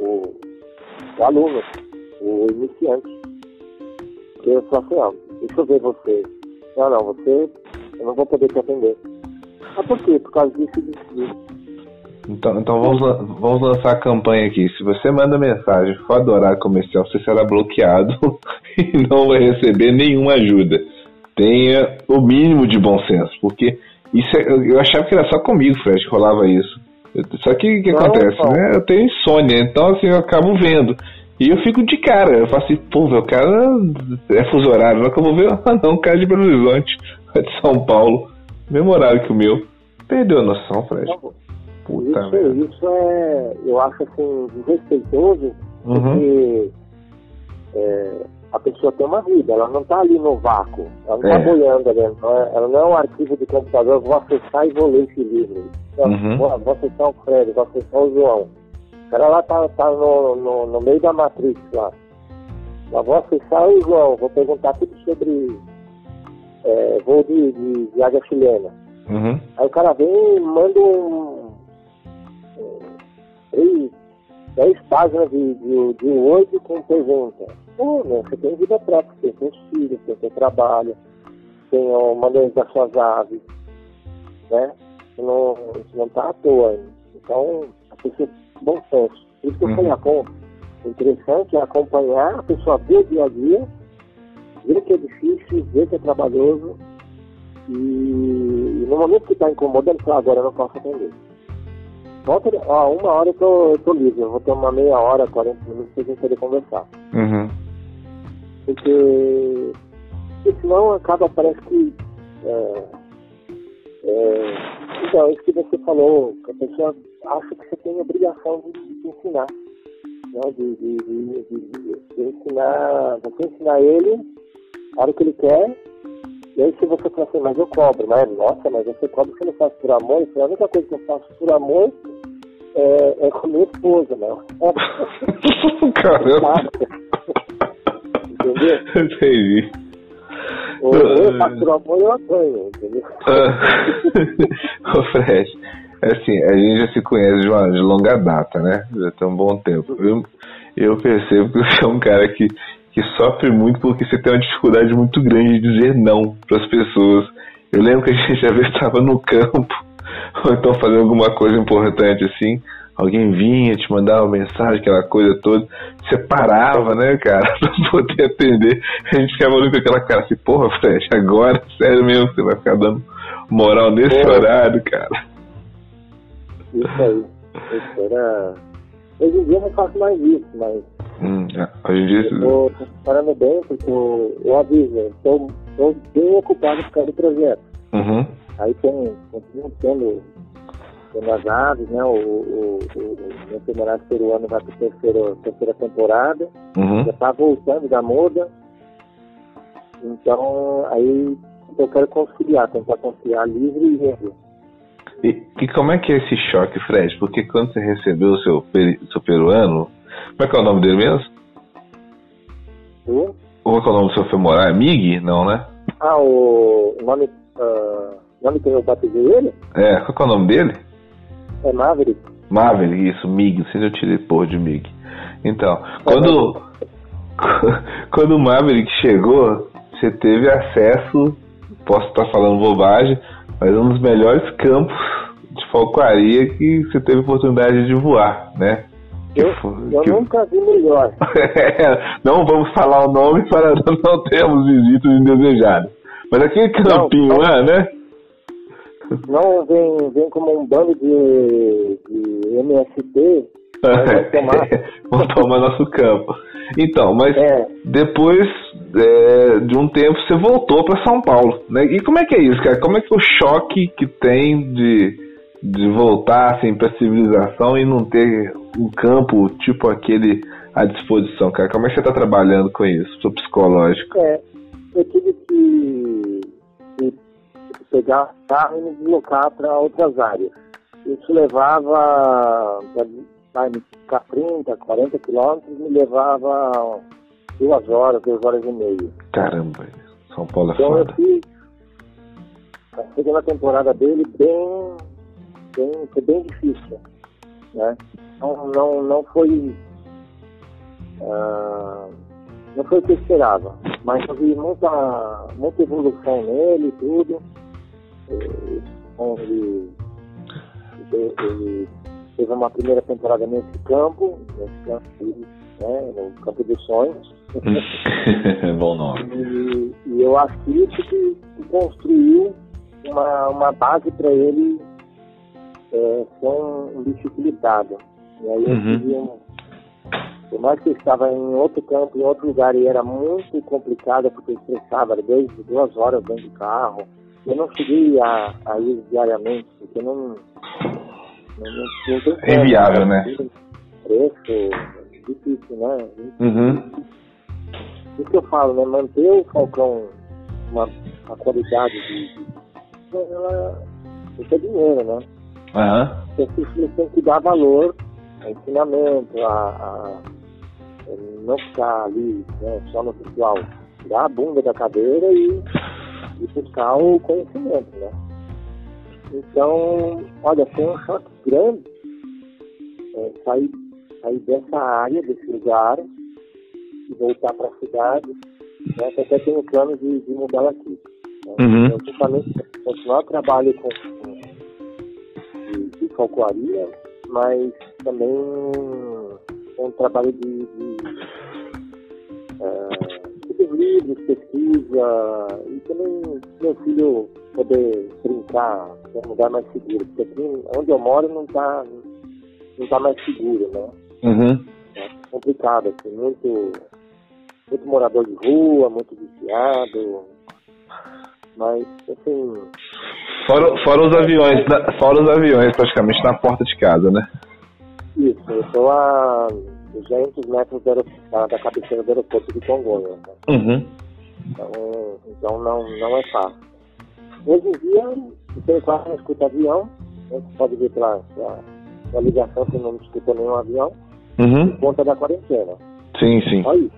o, o aluno, o iniciante. Eu falo assim, ó, deixa eu ver você. Não, não, você, eu não vou poder te atender. Mas por quê? Por causa disso e disso. Então, então vamos, vamos lançar a campanha aqui. Se você manda mensagem fora do horário comercial, você será bloqueado <laughs> e não vai receber nenhuma ajuda. Tenha o mínimo de bom senso, porque isso é, eu achava que era só comigo, Fred, que rolava isso. Só que o que não, acontece, não. né? Eu tenho insônia, então assim, eu acabo vendo. E eu fico de cara, eu faço assim, pô, o cara é fuso horário, não que eu vou ver, <laughs> ah não, cara de Belo Horizonte, <laughs> de São Paulo, mesmo horário que o meu. Perdeu a noção, Fred. Puta isso, merda. isso é, eu acho assim, desrespeitoso, uhum. porque é, a pessoa tem uma vida, ela não está ali no vácuo, ela não está é. boiando ali, não é, ela não é um arquivo de computador, eu vou acessar e vou ler esse livro. Uhum. Vou, vou acessar o Fred, vou acessar o João. O cara lá tá, tá no, no, no meio da Matrix lá. Eu vou acessar o João, vou perguntar tudo sobre é, voo de, de, de águia chilena. Uhum. Aí o cara vem e manda um, três, dez páginas de, de, de Word com pergunta. Pô, meu, você tem vida própria, você tem filhos, você tem trabalho, tem o manejo das suas aves, né? Você não, você não tá à toa. Então, a pessoa bom senso. Por isso que eu falei, uhum. o interessante é acompanhar a pessoa ver o dia a dia, ver que é difícil, ver que é trabalhoso, e, e no momento que está incomodando, falar, agora eu não posso atender. Volta, ó, uma hora eu tô, eu tô livre, eu vou ter uma meia hora, 40 minutos pra gente poder conversar. Uhum. Porque, porque senão acaba, parece que. É, é, então, isso que você falou, que a pessoa acha que você tem obrigação de, de ensinar. Né? De, de, de, ensinar, você ensinar ele a hora que ele quer, e aí se você fala assim, mas eu cobro, mas nossa, mas você cobra que eu não faço por amor, então a única coisa que eu faço por amor é, é com minha esposa, né? <laughs> Caramba! Entendeu? <laughs> Entendi. Ou eu faço por amor eu apanho, entendeu? <laughs> Ô Fred, assim, a gente já se conhece de, uma, de longa data, né? Já tem um bom tempo. Eu, eu percebo que você é um cara que, que sofre muito porque você tem uma dificuldade muito grande de dizer não para as pessoas. Eu lembro que a gente <laughs> já estava no campo, <laughs> ou então fazendo alguma coisa importante assim, alguém vinha, te mandava uma mensagem, aquela coisa toda, você parava, né, cara, <laughs> pra poder atender. A gente ficava olhando com aquela cara assim, porra, Fred, agora, sério mesmo, você vai ficar dando moral nesse é. horário, cara. Isso aí. Isso era... Hoje em dia eu não faço mais isso, mas. Hum, é. hoje em dia. Eu tô, parando bem, porque eu, eu aviso, estou bem ocupado por causa do projeto. Uhum. Aí tem, continuo tendo, tendo as aves, né? O, o, o, o meu temerário peruano vai para a terceira, terceira temporada. Uhum. Já está voltando da moda. Então, aí eu quero conciliar, tentar conciliar livre e renda. E, e, como é que é esse choque, Fred? Porque quando você recebeu o seu, seu peruano, como é que é o nome dele mesmo? Hum? Qual é o nome do seu femoral? É Mig? Não, né? Ah, o nome, uh, nome que eu batizei ele? É, qual é o nome dele? É Maverick. Maverick, isso, Mig, se eu tirei porra de Mig. Então, quando, <laughs> quando o Maverick chegou, você teve acesso, posso estar falando bobagem, mas um dos melhores campos de falcoaria que você teve oportunidade de voar, né? Eu, eu que... nunca vi melhor. <laughs> não vamos falar o nome para <laughs> não termos visitas indesejadas. Mas aquele campinho não, lá, né? Não vem, vem como um bando de, de MST. <laughs> Tomar. vamos tomar nosso campo. Então, mas é. depois é, de um tempo você voltou para São Paulo, né? E como é que é isso, cara? Como é que o choque que tem de, de voltar assim para civilização e não ter um campo tipo aquele à disposição, cara? Como é que você está trabalhando com isso, seu psicológico? É, eu tive que, que pegar carro e me deslocar para outras áreas. Isso levava para ficar 30, 40 quilômetros, me levava duas horas, duas horas e meia. Caramba, São Paulo é então foda. a segunda temporada dele bem, bem, foi bem difícil, né? Não, não, não foi ah, não foi o que eu esperava, mas eu vi muita, muita evolução nele e tudo. Ele, ele, ele teve uma primeira temporada nesse campo, nesse campo, né, no campo dos sonhos. <laughs> Bom nome. E, e eu acho que isso que construiu uma, uma base para ele é, ser um, um bicho equilibrado. E aí eu Uhum. um. Por mais que eu estava em outro campo, em outro lugar, e era muito complicado, porque eu estressava, era dois, duas horas dentro do carro. Eu não cheguei a, a ir diariamente, porque não. não, É inviável, né? Preço, difícil, né? Uhum. Isso que eu falo, né? Manter o Falcão uma, uma qualidade de. ela, isso é dinheiro, né? Aham. Você tem- tem que dar valor ao ensinamento, a, a- a não ficar ali né, só no virtual. Tirar a bunda da cadeira e, e buscar o conhecimento, né? Então, olha, foi um choque grande é, sair, sair dessa área, desse lugar, e voltar para a cidade. Né? Até tenho plano de, de mudar aqui. Né? Uhum. Então, justamente continuar o trabalho com, com de, de falcoaria, mas também um trabalho de, de, de livros, pesquisa, e também meu filho poder brincar num lugar mais seguro, porque aqui onde eu moro não está não tá mais seguro, né? Uhum. É complicado, assim, muito, muito morador de rua, muito viciado, mas assim, Fora, fora os aviões, na- fora os aviões praticamente na porta de casa, né? Isso, eu estou a 200 metros da, da cabeceira do aeroporto de Congonhas. Né? Uhum. Então, então não, não é fácil. Hoje em dia, você quase não escuta avião, né? pode ver pela, pela, pela ligação que não escuta nenhum avião, Uhum. por conta da quarentena. Sim, sim. Só isso.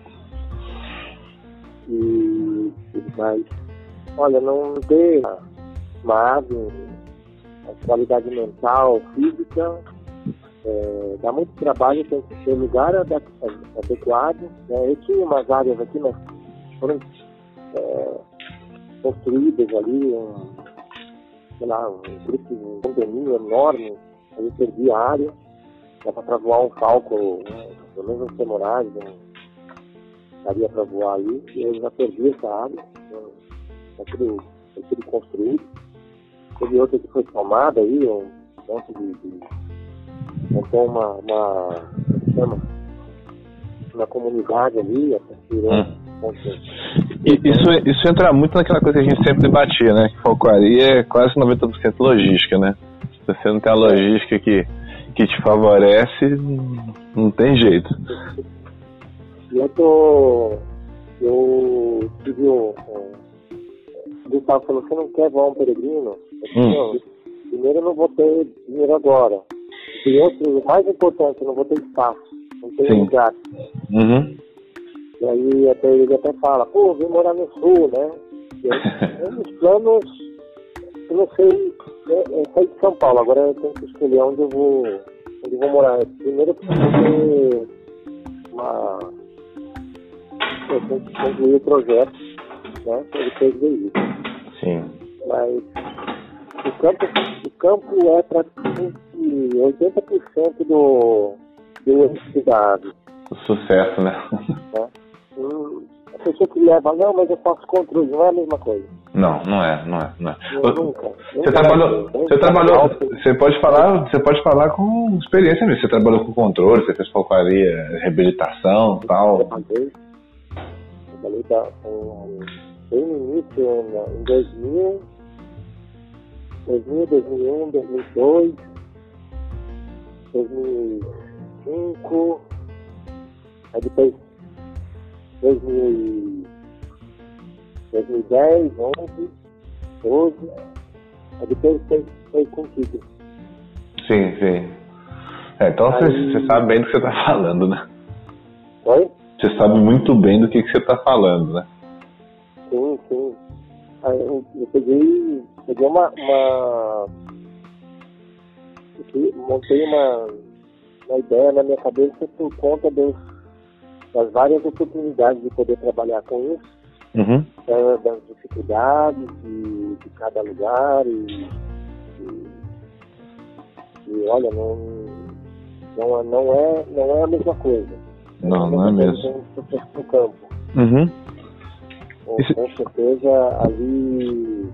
E, e mas, olha, não ter uma ave, a qualidade mental, física, é, dá muito trabalho, tem que ter lugar ade- adequado. Né? Eu tinha umas áreas aqui, mas foram é, construídas ali, um, sei lá, um grupo, um condomínio enorme, aí eu perdi a área, dava para voar um falco, né? pelo menos uns femorais, um, daria para voar ali, e eu já perdi essa área, então, tá foi tudo construído. Teve outra que foi tomada aí, um monte de, de montou uma, uma como chama? Uma comunidade ali, até virou Hum. isso, isso entra muito naquela coisa que a gente sempre debatia, né? Que falcoaria é quase 90% logística, né? Se você não tem a logística que, que te favorece, não- tem jeito. Eu tô. Eu tive um. Gustavo falou: você não quer voar um peregrino? Eu disse, Hum. primeiro eu não vou ter dinheiro agora. E outro, o mais importante, eu não vou ter espaço. Não tem Sim. lugar. Uhum. E aí até ele até fala, pô, vim morar no sul, né? E aí, <laughs> nos planos, eu não sei, é, é sair de São Paulo, agora eu tenho que escolher onde eu vou, onde eu vou morar. Primeiro eu preciso ter uma. Eu tenho que concluir o projeto, né? Para depois ver isso. Sim. Mas o campo, o campo é praticamente 80% do, do da sucesso, né? né? Hum, a pessoa que leva, não, mas eu faço controle, não é a mesma coisa. Não, não é, não é, não é. Eu nunca. Você trabalhou, você trabalhou, você pode falar, você pode falar com experiência mesmo. Você trabalhou com controle, você fez falcaria, reabilitação, tal. Trabalhei, trabalhei da, um, bem no início, em 2000, 2000, 2001, 2002, 2005, aí depois 2000, 2010, 11, 12, aí depois foi, foi contigo. Sim, sim. É, então você, aí... você sabe bem do que você está falando, né? Oi? Você sabe muito bem do que, que você está falando, né? Sim, sim. Aí eu, eu peguei, peguei uma, uma montei uma, uma ideia na minha cabeça por conta dos, das várias oportunidades de poder trabalhar com isso, uhum. é, das dificuldades de, de cada lugar e, e, e, olha, não, não, não, é, não é a mesma coisa. Não, não é mesmo. No campo. Uhum. Com, com certeza ali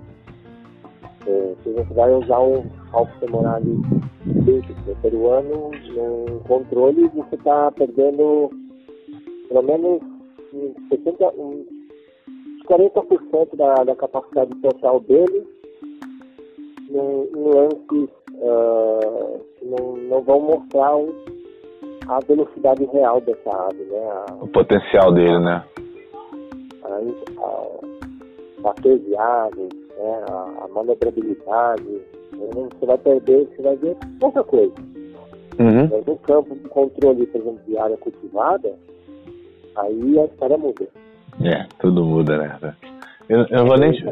é, gente vai usar um alto femoral ali no peruano, no controle, você está perdendo pelo menos 60, uns 40% da, da capacidade social dele em, lances uh, que não, não vão mostrar um, a velocidade real dessa ave, né? A, o potencial dele, né? A, a, viagens, né? a, a manobrabilidade. Você vai perder, você vai ver pouca coisa. Uhum. Mas no campo de controle, por exemplo, de área cultivada, aí a história muda. É, tudo muda, né? Eu, eu vou nem te...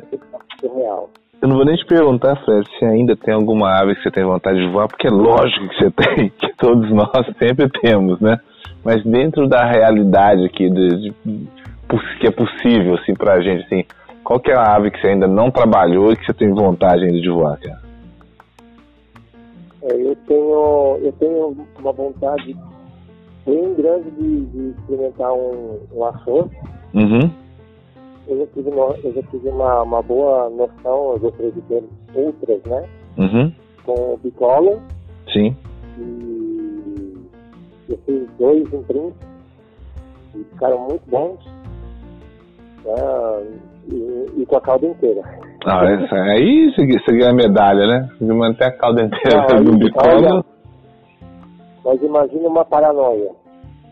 Real. Eu não vou nem te perguntar, Fred, se ainda tem alguma ave que você tem vontade de voar, porque é lógico que você tem, <laughs> que todos nós sempre temos, né? Mas dentro da realidade aqui, de, de, que é possível, assim, pra gente, assim, qual que é a ave que você ainda não trabalhou e que você tem vontade ainda de voar, cara? É, eu tenho, eu tenho uma vontade bem grande de, de experimentar um, um açor. Uhum. Eu já tive, uma, eu já tive uma, uma boa noção, eu gostaria de ter outras, né? Uhum. Com o bicola. Sim. E eu fiz dois imprints e ficaram muito bons. Né? e, e com a cauda inteira. Ah, essa, aí você ganha medalha, né? Você manter a cauda inteira no bicola. Mas imagina uma paranoia.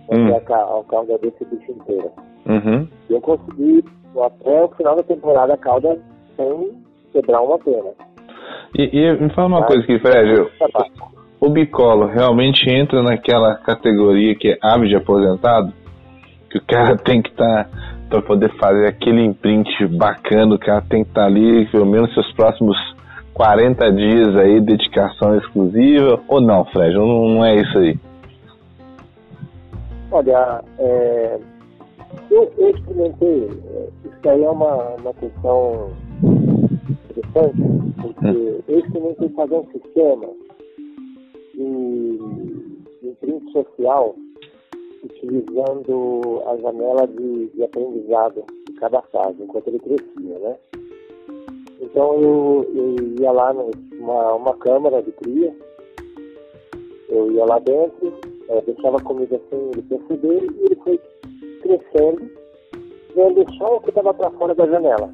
Hum. A, a cauda desse bicho inteira. Uhum. Eu consegui, até o final da temporada, a cauda sem quebrar uma pena. E, e me fala uma Mas, coisa aqui, Fred. Tá o bicolo realmente entra naquela categoria que é ave de aposentado? Que o cara <laughs> tem que estar. Tá para poder fazer aquele imprint bacana, o cara tem que estar tá ali pelo menos seus próximos 40 dias aí, dedicação exclusiva, ou não, Fred? Não, não é isso aí? Olha, é, eu, eu, experimentei, é, isso aí é uma, uma questão interessante, porque hum. eu experimentei fazer um sistema de, de imprint social utilizando a janela de, de aprendizado de cada fase, enquanto ele crescia, né? Então eu, eu ia lá numa uma câmara de cria, eu ia lá dentro, é, deixava comida sem ele perceber e ele foi crescendo, vendo só o que estava para fora da janela.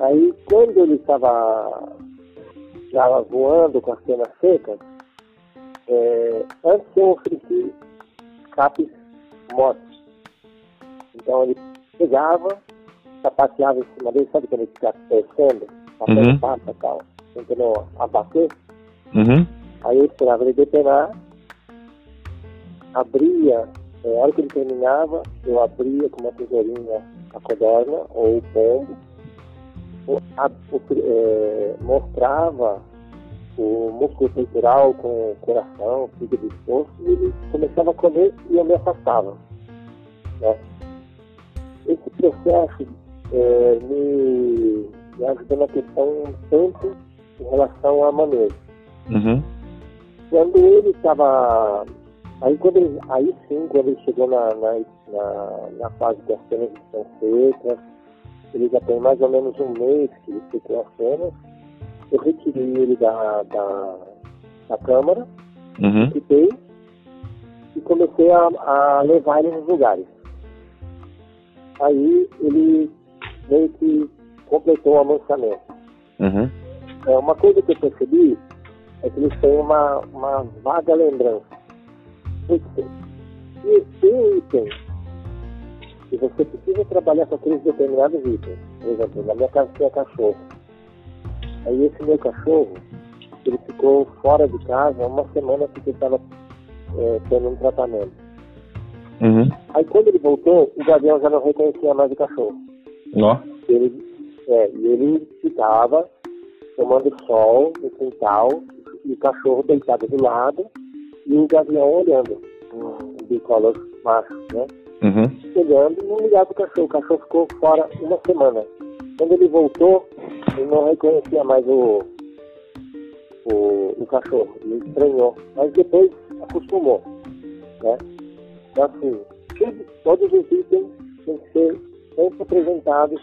Aí quando ele estava já voando com as penas secas, é, antes eu ofereci capes mortos. Então ele pegava, sapateava em cima dele, sabe quando ele fica crescendo? Passando uhum. pata e tal, tentando abater. Uhum. Aí eu esperava ele depenar, abria, é, a hora que ele terminava, eu abria com uma tesourinha a codorna ou o pombo, a, o, é, mostrava o músculo peitoral com o coração, fígado exposto, e ele começava a comer e eu me afastava. Né? Esse processo é, me, me ajudou na questão tanto em relação a manejo. Uhum. Quando ele estava. Aí, quando ele, aí sim, quando ele chegou na, na, na, na fase das cenas estão secas, ele já tem mais ou menos um mês que ele ficou as cenas, eu retirei ele da, da, da Câmara, uhum. quitei e comecei a, a levar ele nos lugares. Aí ele meio que completou o amansamento. Uhum. É, uma coisa que eu percebi é que eles têm uma, uma vaga lembrança. E tem item que você precisa trabalhar com aqueles determinados itens. Por exemplo, na minha casa tinha cachorro. Aí esse meu cachorro, ele ficou fora de casa uma semana porque estava é, tendo um tratamento. Uhum. Aí quando ele voltou, o Gabriel já não reconhecia mais o cachorro. Ó. Ele, é, e ele ficava tomando sol no quintal, e o cachorro deitado do lado, e o gavião olhando, um bicolor macho, né? Uhum. Olhando e não ligava o cachorro. O cachorro ficou fora uma semana. Quando ele voltou, ele não reconhecia mais o, o, o cachorro, ele estranhou. Mas depois acostumou, né? Então, assim, todos os itens têm que ser sempre apresentados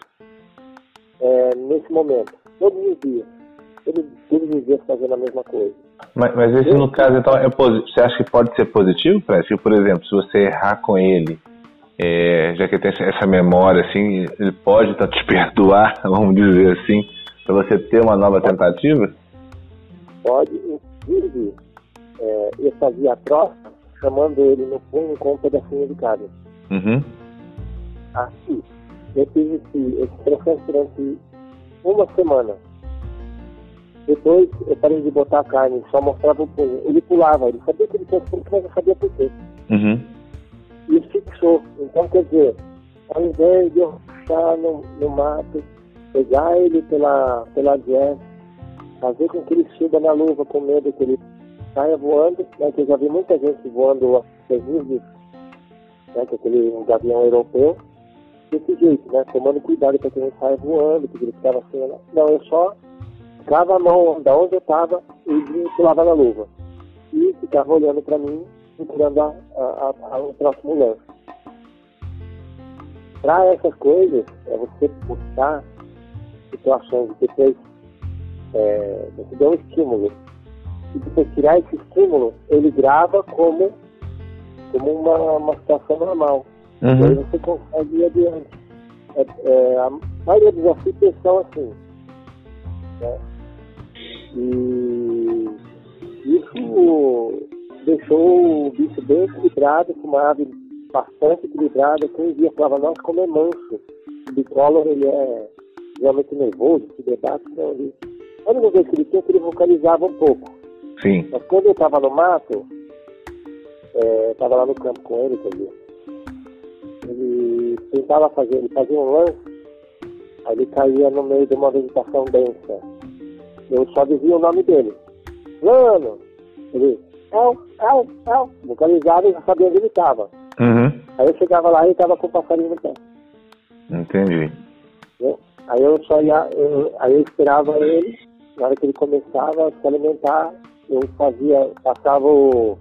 é, nesse momento, todos os dias. Todos, os dias fazendo a mesma coisa. Mas, mas esse, no caso, então, é você acha que pode ser positivo, Fred? Por exemplo, se você errar com ele, é, já que ele tem essa- memória, assim, ele pode então, te <laughs> perdoar, vamos dizer assim, para você ter uma nova tentativa? Pode, inclusive, é, eu fazia a troca chamando ele no punho com um pedacinho de carne. Uhum. Assim, eu fiz esse, esse processo durante uma semana. Depois eu parei de botar a carne, só mostrava o punho. Ele pulava, ele sabia que ele tinha punho, mas não sabia por quê. Uhum. E fixou. Então, quer dizer, ao invés de puxar no, no mato, pegar ele pela, pela jazz, fazer com que ele suba na luva com medo que ele saia voando, né, que eu já vi muita gente voando a Denise, né, que é aquele um gavião europeu, desse jeito, né, tomando cuidado para que ele não saia voando, porque ele ficava assim, né? não, eu só ficava a mão da onde eu estava e pulava na luva. E ficava olhando para mim, procurando a, a, a, o próximo lance. Para essas coisas, é você buscar situações que depois é, você dá um estímulo. E depois tirar esse estímulo, ele grava como, como uma, uma situação normal. E aí Uhum. você consegue ir adiante. É, é, a maioria dos desafios são assim. Né? E isso deixou o bicho bem equilibrado, com uma ave bastante equilibrada. Quem via falava, nossa, como é manso. O bicolor, ele é realmente nervoso, se debate. Não, ele... A única coisa que ele tinha é que ele vocalizava um pouco. Sim. Mas quando eu estava no mato, estava lá no campo com ele, quer dizer, ele tentava fazer, ele fazia um lance, aí ele caía no meio de uma vegetação densa. Eu só dizia o nome dele. Lano! Ele, El, El, El, vocalizava e já sabia onde ele estava. Uhum. Aí eu chegava lá e estava com o passarinho no pé. Entendi. né? Aí eu só ia, eu- aí eu esperava ele, na hora que ele começava a se alimentar, eu fazia, passava o,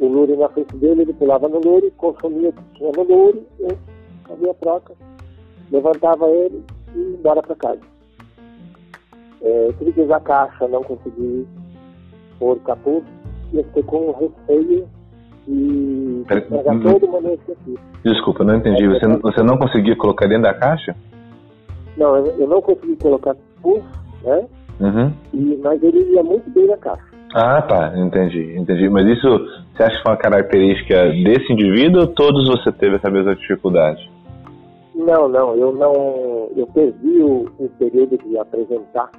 o lure na frente dele, ele pulava no lure, consumia o que tinha no lure, eu fazia a troca, levantava ele e ia embora para casa. É, eu tive que usar caixa, não consegui pôr capuz, eu fiquei com receio de Pera- uhum. todo o manejo aqui. Desculpa, não entendi. Você, você não conseguia colocar dentro da caixa? Não, eu, não consegui colocar capuz, né? Uhum. E, mas ele ia muito bem na caixa. Ah, tá. Entendi, entendi. Mas isso, você acha que foi uma característica desse indivíduo ou todos você teve essa mesma dificuldade? Não, não, eu não. Eu perdi o, o período de apresentar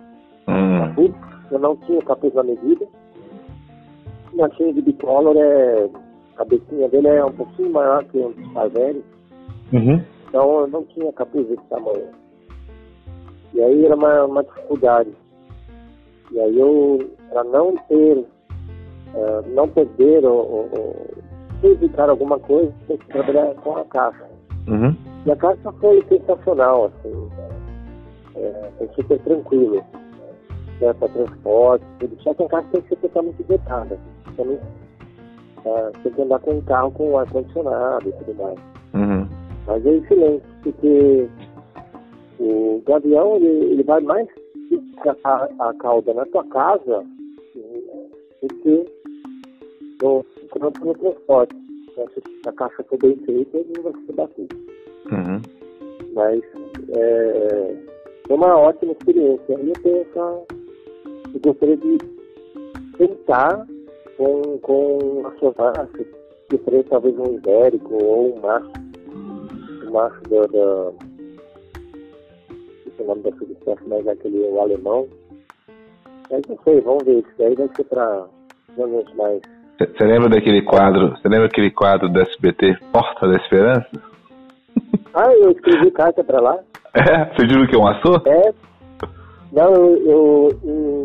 Hum. Eu não tinha capuz na medida. O machinho de bicolor é. A cabecinha dele é um pouquinho maior que um Parvelli. Uhum. Então eu não tinha capuz desse tamanho. E aí era uma, uma dificuldade. E aí eu, para não ter, eh, não perder ou, ou, ou evitar alguma coisa, tem que trabalhar com a caixa. Uhum. E a caixa foi sensacional, assim, é, foi super tranquilo, né, para transporte, tudo. Só que a caixa tem que ser totalmente vetada. Também, é, tem que andar com um carro com ar-condicionado e tudo mais. Uhum. Mas é excelente, porque o gavião ele, ele vai mais a, a cauda na tua casa do que no campo no transporte. Então, se a caixa for bem feita, ele não vai se bater. Uhum. Mas é, foi uma ótima experiência. E eu tenho essa. Eu gostaria de tentar com, com a sua raça, diferente talvez um ibérico ou um macho, um macho da, da o nome da substância, mas é aquele o alemão. Mas não sei, vamos ver, isso daí vai ser para anos mais. Você lembra daquele quadro, você lembra aquele quadro do SBT, Porta da Esperança? Ah, eu escrevi carta para lá. <laughs> É? Você viu que é um açor? É. Não, eu, eu,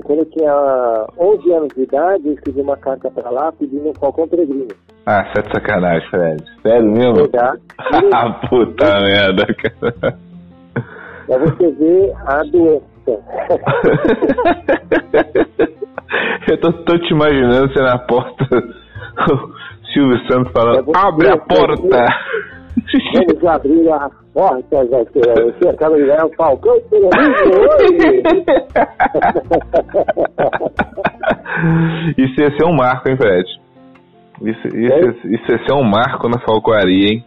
quando eu tinha 11 anos de idade, eu escrevi uma carta para lá pedindo um Falcão Peregrino. Ah, você é de sacanagem, Fred. Sério mesmo? Verdade. <laughs> ah, puta merda, cara. Pra você ver a doença. <laughs> eu tô, tô, te imaginando você na porta, <laughs> o Silvio Santos falando, abre a porta! Vamos abrir a porta, você acaba de ganhar o Falcão <laughs> Isso ia ser um marco, hein, Fred? Isso, isso, é? isso ia ser um marco na falcoaria, hein?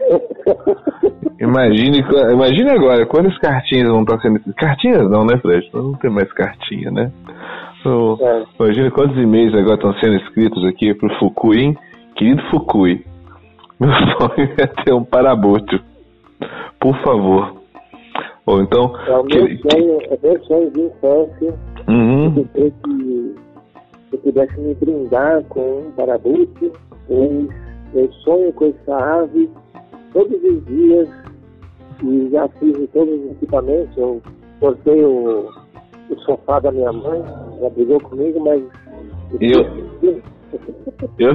<laughs> Imagine, imagine agora, quantas cartinhas vão estar sendo. Cartinhas não, né, Fred? Não tem mais cartinha, né? So, é. Imagine quantos e-mails agora estão sendo escritos aqui pro Fukui, hein? Querido Fukui, meu <laughs> sonho é ter um parabútil. Por favor. Ou então. É o meu que, sonho, é meu sonho de infância. Uhum. Que, que eu pudesse me brindar com um parabútil, pois eu sonho com essa ave todos os dias e já fiz todos os equipamentos. Eu cortei o, o sofá da minha mãe, ela brigou comigo, mas. Eu, eu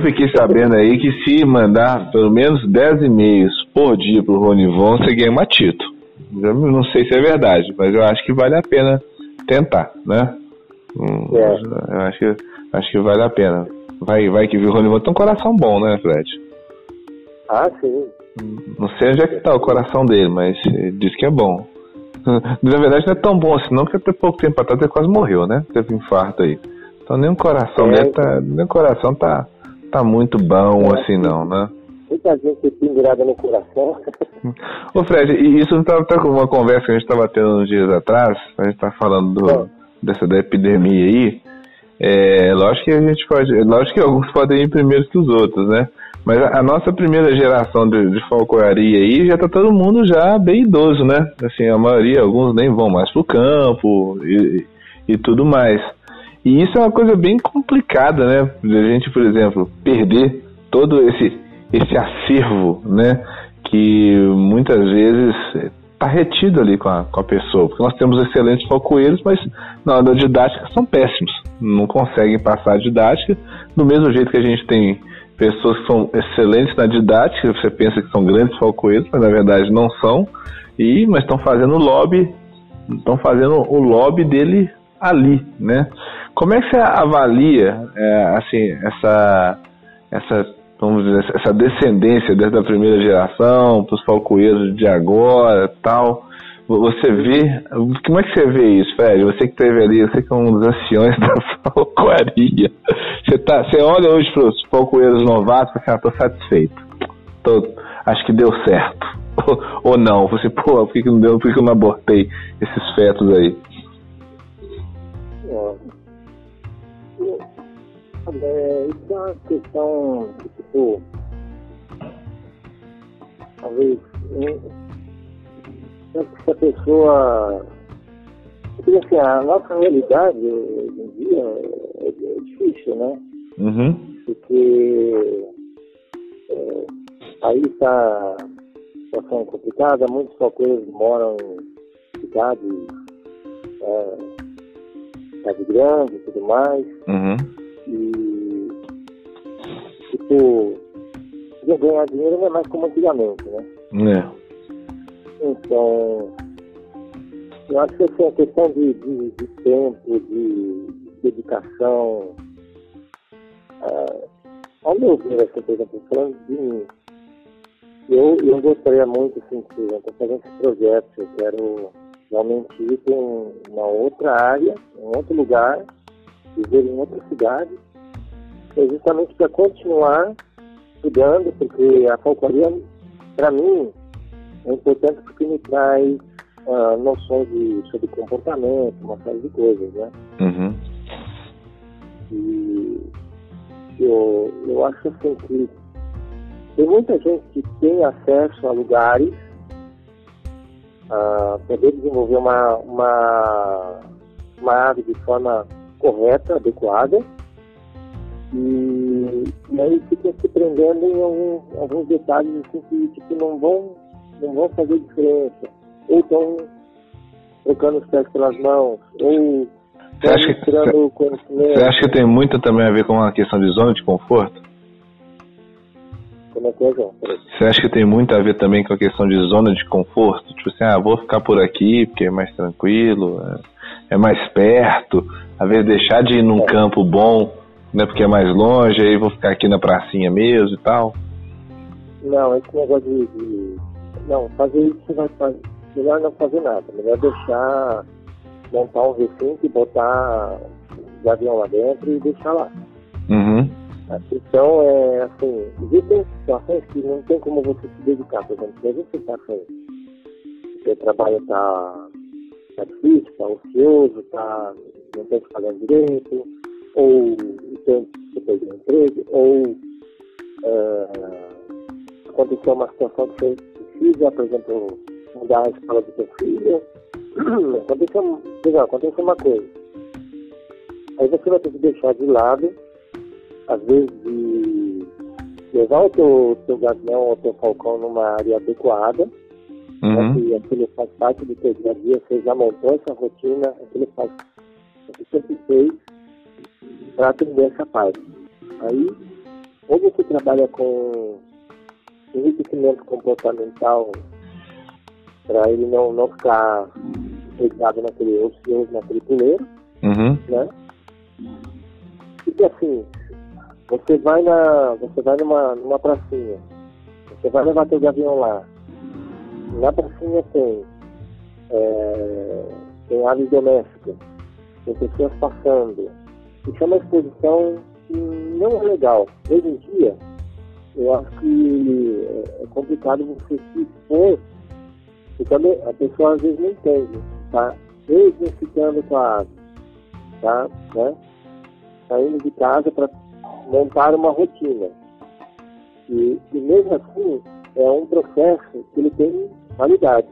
fiquei sabendo aí que se mandar pelo menos 10 e-mails por dia pro Ronivon, você ganha uma Tito. Eu não sei se é verdade, mas eu acho que vale a pena tentar, né? Hum, é. Eu acho que, acho que vale a pena. Vai, vai que viu o Ronivon tem um coração bom, né, Fred? Ah, sim. Não sei onde é que tá o coração dele, mas diz que é bom. <laughs> Na verdade não é tão bom assim não, porque até pouco tempo atrás ele quase morreu, né? Teve um infarto aí. Então nem o coração é, dele tá. Nem o coração tá, tá muito bom é, assim não, né? Muita gente pendurada no coração. <laughs> Ô Fred, isso estava até com uma conversa que a gente estava tendo uns dias atrás, a gente tá falando do, é. dessa da epidemia aí. É, lógico que a gente pode. Lógico que alguns podem ir primeiro que os outros, né? Mas a, a nossa primeira geração de, de falcoaria aí já tá todo mundo já bem idoso, né? Assim, a maioria, alguns nem vão mais pro campo e, e tudo mais. E isso é uma coisa bem complicada, né? A gente, por exemplo, perder todo esse, esse acervo, né? Que muitas vezes está retido ali com a, com a pessoa. Porque nós temos excelentes falcoeiros, mas na hora da didática são péssimos. Não conseguem passar a didática. Do mesmo jeito que a gente tem pessoas que são excelentes na didática, você pensa que são grandes falcoeiros, mas na verdade não são, e mas estão fazendo lobby, estão fazendo o lobby dele ali, né? Como é que você avalia é, assim essa essa vamos dizer essa descendência desde a primeira geração para os falcoeiros de agora, tal? Você vê, como é que você vê isso, Fred? Você que teve ali, você que é um dos anciões <laughs> da falcoaria. Você, tá, você olha hoje para os falcoeiros novatos e fala, ah, satisfeito. Tô, acho que deu certo. Ou, <laughs> ou não, você, pô, por que, que não deu, por que, que eu não abortei esses fetos aí? É, é, isso é uma questão, tipo, talvez se a pessoa. Porque assim, a nossa realidade hoje em dia é, é difícil, né? Uhum. Porque é, aí está a situação complicada, muitos falqueiros moram em cidades, é, cidade grande e tudo mais. Uhum. E tipo, ganhar dinheiro não é mais como antigamente, né? É. Então, eu acho que assim, a questão de, de, de tempo, de dedicação, uh, ao meu ver, assim, por exemplo, falando de mim, eu, eu gostaria muito, assim, por exemplo, fazer esse projeto, eu quero realmente ir para uma outra área, em outro lugar, viver em outra cidade, justamente para continuar estudando, porque a falcoaria, para mim, é importante porque me traz uh, noções de, sobre comportamento, uma série de coisas, né? Uhum. E eu, eu acho assim que tem muita gente que tem acesso a lugares a poder desenvolver uma, uma, uma ave de forma correta, adequada, e, e aí fica se prendendo em algum, alguns detalhes assim, que, que não, vão, não vão fazer diferença. Ou estão trocando os pés pelas mãos, ou você acha, que, você acha que tem muito também a ver com a questão de zona de conforto? Como é que é, João? Você acha que tem muito a ver também com a questão de zona de conforto? Tipo assim, ah, vou ficar por aqui porque é mais tranquilo, é, é mais perto, às vezes deixar de ir num é. campo bom, né, porque é mais longe, aí vou ficar aqui na pracinha mesmo e tal? Não, esse negócio de, de... Não, fazer isso você vai fazer. Melhor não fazer nada, melhor deixar montar um V5 e botar o avião lá dentro e deixar lá. Uhum. Então, é assim, existem situações que não tem como você se dedicar, por exemplo, gente está assim, seu trabalho está tá difícil, está ocioso, tá, não tem que pagar direito, ou tem que perder o emprego, ou uh, aconteceu uma situação que você precisa, por exemplo, mudar a escola do seu filho, <clears throat> aconteceu, legal, aconteceu uma coisa. Aí você vai ter que deixar de lado, às vezes, de levar o teu, teu gavião ou teu falcão numa área adequada, uhum. né, que aquilo faz parte do teu dia a dia, você já montou essa rotina, aquilo faz, você sempre fez para atender essa parte. Aí, ou você trabalha com enriquecimento comportamental para ele não, não ficar deitado naquele ocioso, naquele puleiro, uhum. né? E assim, você vai na. Você vai numa, numa pracinha, você vai levar teu avião lá. Na pracinha tem, é, tem aves domésticas, tem pessoas passando. Isso é uma exposição que não é legal. Hoje em dia, eu acho que é complicado você se expor e também a pessoa às vezes não entende, tá? Exercitando com a ave, tá? Né? Saindo de casa para montar uma rotina. E, e, mesmo assim, é um processo que ele tem validade.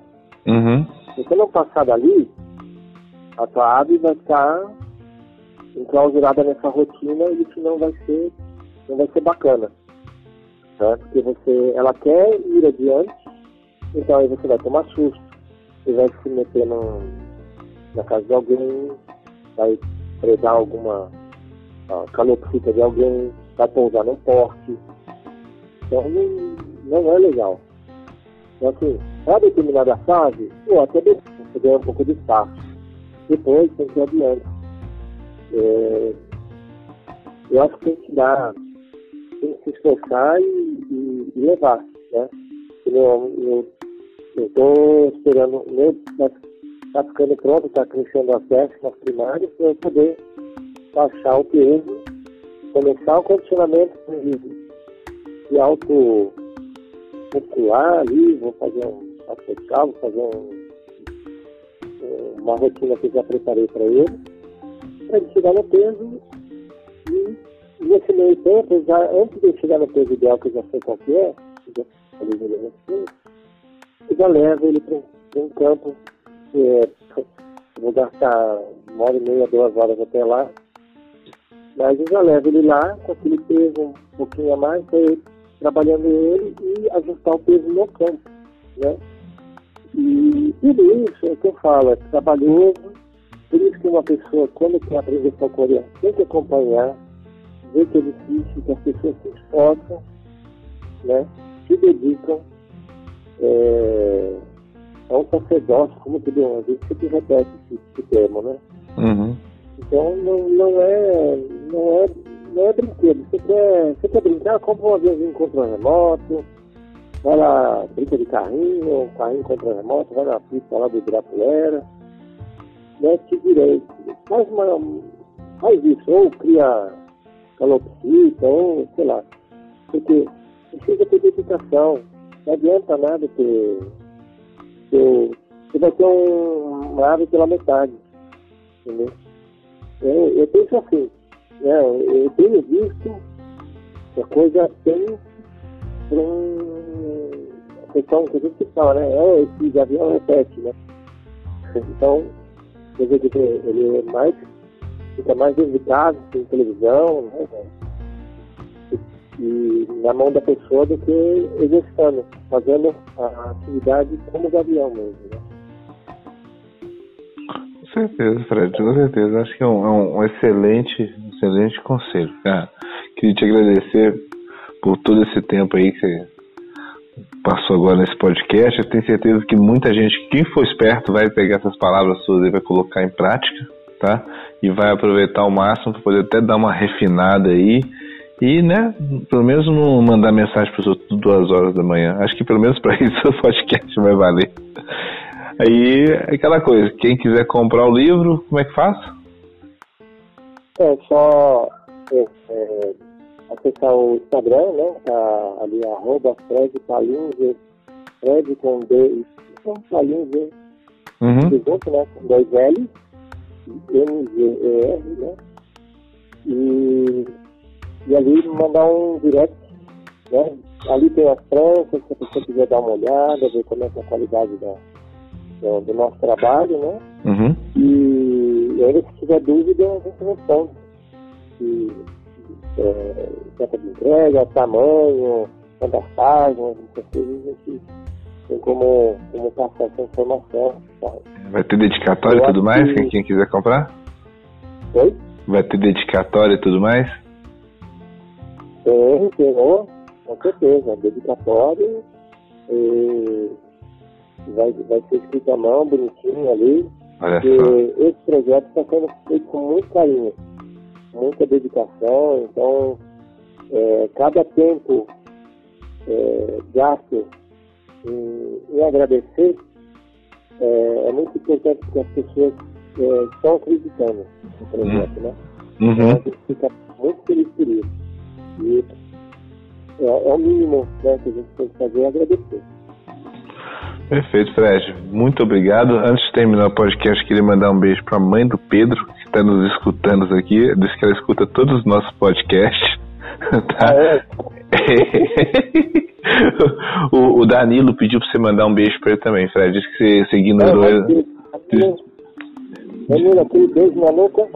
Uhum. Se você não passar dali, a tua ave vai ficar enclausurada nessa rotina e isso não vai ser, não vai ser bacana. Né? Porque você, ela quer ir adiante, então aí você vai tomar susto, você vai se meter no, na casa de alguém, vai predar alguma uh, calopsita de alguém, vai pousar num porte. Então não, não é legal. Então assim, para determinada fase, pô, até você ganha um pouco de espaço. Depois tem que ir adiante. É, eu acho que tem que dar, tem que se esforçar e, e, e levar, né? Eu, eu eu estou esperando o meu está ficando pronto, está crescendo as décimas primárias para eu poder baixar o peso, começar o condicionamento de, de alto muscular ali, vou fazer um vertical, vou fazer um, uma rotina que eu já preparei para ele, para ele chegar no peso e nesse meio tempo, já, antes de chegar no peso ideal, que eu já sei qual que é, já falei e já leva ele para um campo que é, vou gastar uma hora e meia, duas horas até lá, mas eu já levo ele lá com aquele peso um pouquinho a mais, trabalhando ele e ajustar o peso no campo, né? E tudo isso é o que eu falo, é trabalhoso, por isso que uma pessoa, quando quer aprender falconear, tem que acompanhar, ver que é difícil, que as pessoas se esforçam, né? Se dedicam é, é um sacerdócio, como que deu, a gente sempre repete esse, esse termo, né? Uhum. Então não, não é não é não é brinquedo. Você quer, você quer brincar, compra um aviãozinho contra remoto, vai lá, brinca de carrinho, carrinho contra remoto, vai na pista lá do Ibirapuera, mete direito, faz uma. faz isso, ou cria calopsita, ou sei lá. Porque precisa ter dedicação não adianta nada ter Porque você vai ter um, uma árvore pela metade. Entendeu? Eu, eu penso assim, né? eu tenho visto que a coisa tem um, a que a gente fala, né? É, esse avião repete, né? Então, quer dizer que ele é mais, fica mais dedicado em televisão, né? E, na mão da pessoa do que exercitando, fazendo a atividade como gavião mesmo, né? Com certeza, Fred, com certeza. Acho que é um, é um excelente, excelente conselho, cara. Queria te agradecer por todo esse tempo aí que você passou agora nesse podcast. Eu tenho certeza que muita gente, quem for esperto, vai pegar essas palavras suas e vai colocar em prática, tá? E vai aproveitar ao máximo para poder até dar uma refinada aí. E, né, pelo menos não mandar mensagem para os outros duas horas da manhã. Acho que pelo menos para <laughs> isso o podcast vai valer. Aí, aquela coisa, quem quiser comprar o livro, como é que faz? É só é, é, acessar o Instagram, né? Tá ali, arroba Fred Palinzer, Fred com D, então, Palinzer, Uhum. junto, né? Com dois L, M-G-E-R, né? E, e ali mandar um direct, né? Ali tem as tranças, se a pessoa quiser dar uma olhada, ver como é que é a qualidade da, do, do nosso trabalho, né? Uhum. E, e ainda se tiver dúvida, a gente responde. E, é, data de entrega, tamanho, páginas, essas coisas, a gente tem como, como passar essa informação. Tá? Vai ter dedicatória e tudo mais, que- quem, quiser comprar? Oi? Vai ter dedicatória e tudo mais? Tem, tem, com certeza, dedicatório. E vai, vai ser escrito à mão, bonitinho ali. Olha só. esse projeto está sendo feito com muito carinho, muita dedicação. Então, é, cada tempo é, gasto em, em agradecer é, é muito importante porque as pessoas é, estão acreditando no projeto, né? Então, a Uhum. gente fica muito feliz por isso. E é, é o mínimo né, que a gente tem que fazer é agradecer. Perfeito, Fred. Muito obrigado. Antes de terminar o podcast, queria mandar um beijo para a mãe do Pedro, está nos escutando aqui. Diz que ela escuta todos os nossos podcasts. <laughs> Tá? Ah, é? <laughs> o, o Danilo pediu para você mandar um beijo para ele também, Fred. Diz que você, você ignorou É, ele. Danilo, aquele beijo na nuca. <laughs>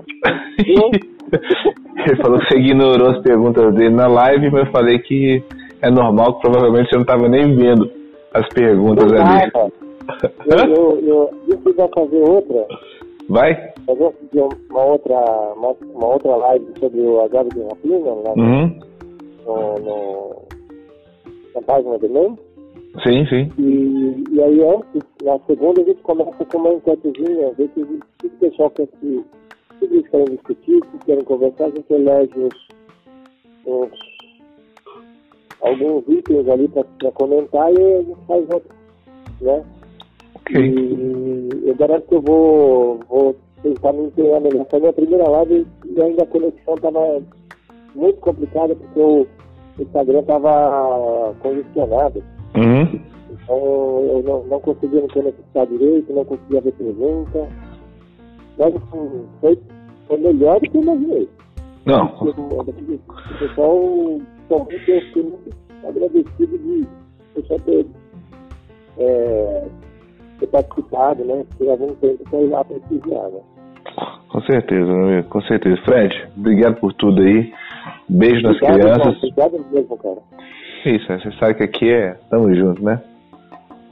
Ele falou que você ignorou as perguntas dele na live, mas eu falei que é normal, que provavelmente você não estava nem vendo as perguntas ali. Ah, eu, eu, eu, eu quiser fazer outra, Vai? Fazer uma outra, uma, uma outra live sobre o agave de rapina lá Uhum. no, no- na página do MEI. Sim, sim. E, e aí antes, na segunda, a gente começa com uma enquetezinha, ver que o que o pessoal quer que eles querem discutir, que querem conversar, a gente elege uns, uns alguns itens ali para comentar e a gente faz outro, né? Ok. E eu garanto que eu vou, vou tentar me empenhar melhor. Foi a minha primeira live e ainda a conexão estava muito complicada porque o Instagram estava congestionado. Uhum. Então eu não, não conseguia me conectar direito, não conseguia ver pergunta. Mas assim, foi, foi melhor do que eu imaginei. Não, O pessoal realmente eu fiquei muito agradecido de o pessoal ter, é, ter participado, né? Ter algum tempo para ir lá prestigiar, né? com certeza, meu amigo, com certeza. Fred, obrigado por tudo aí. Beijo nas Obrigado, crianças. irmão. Obrigado mesmo, cara. Isso, você sabe que aqui é. Tamo junto, né?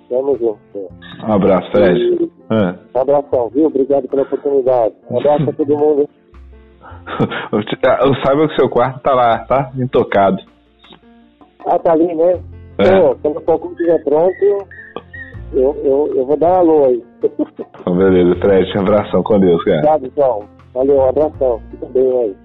Tamo junto. Um abraço, Fred. Ah. Um abração, viu? Obrigado pela oportunidade. Um abraço a todo mundo. <laughs> Saiba que seu quarto tá lá, tá? Intocado. Ah, tá ali, né? É. Pô, quando o Falcão estiver pronto, eu, eu, eu vou dar um alô aí. Então, beleza, Fred. Um abração com Deus, cara. Obrigado, João. Valeu, um abração. Fica bem aí.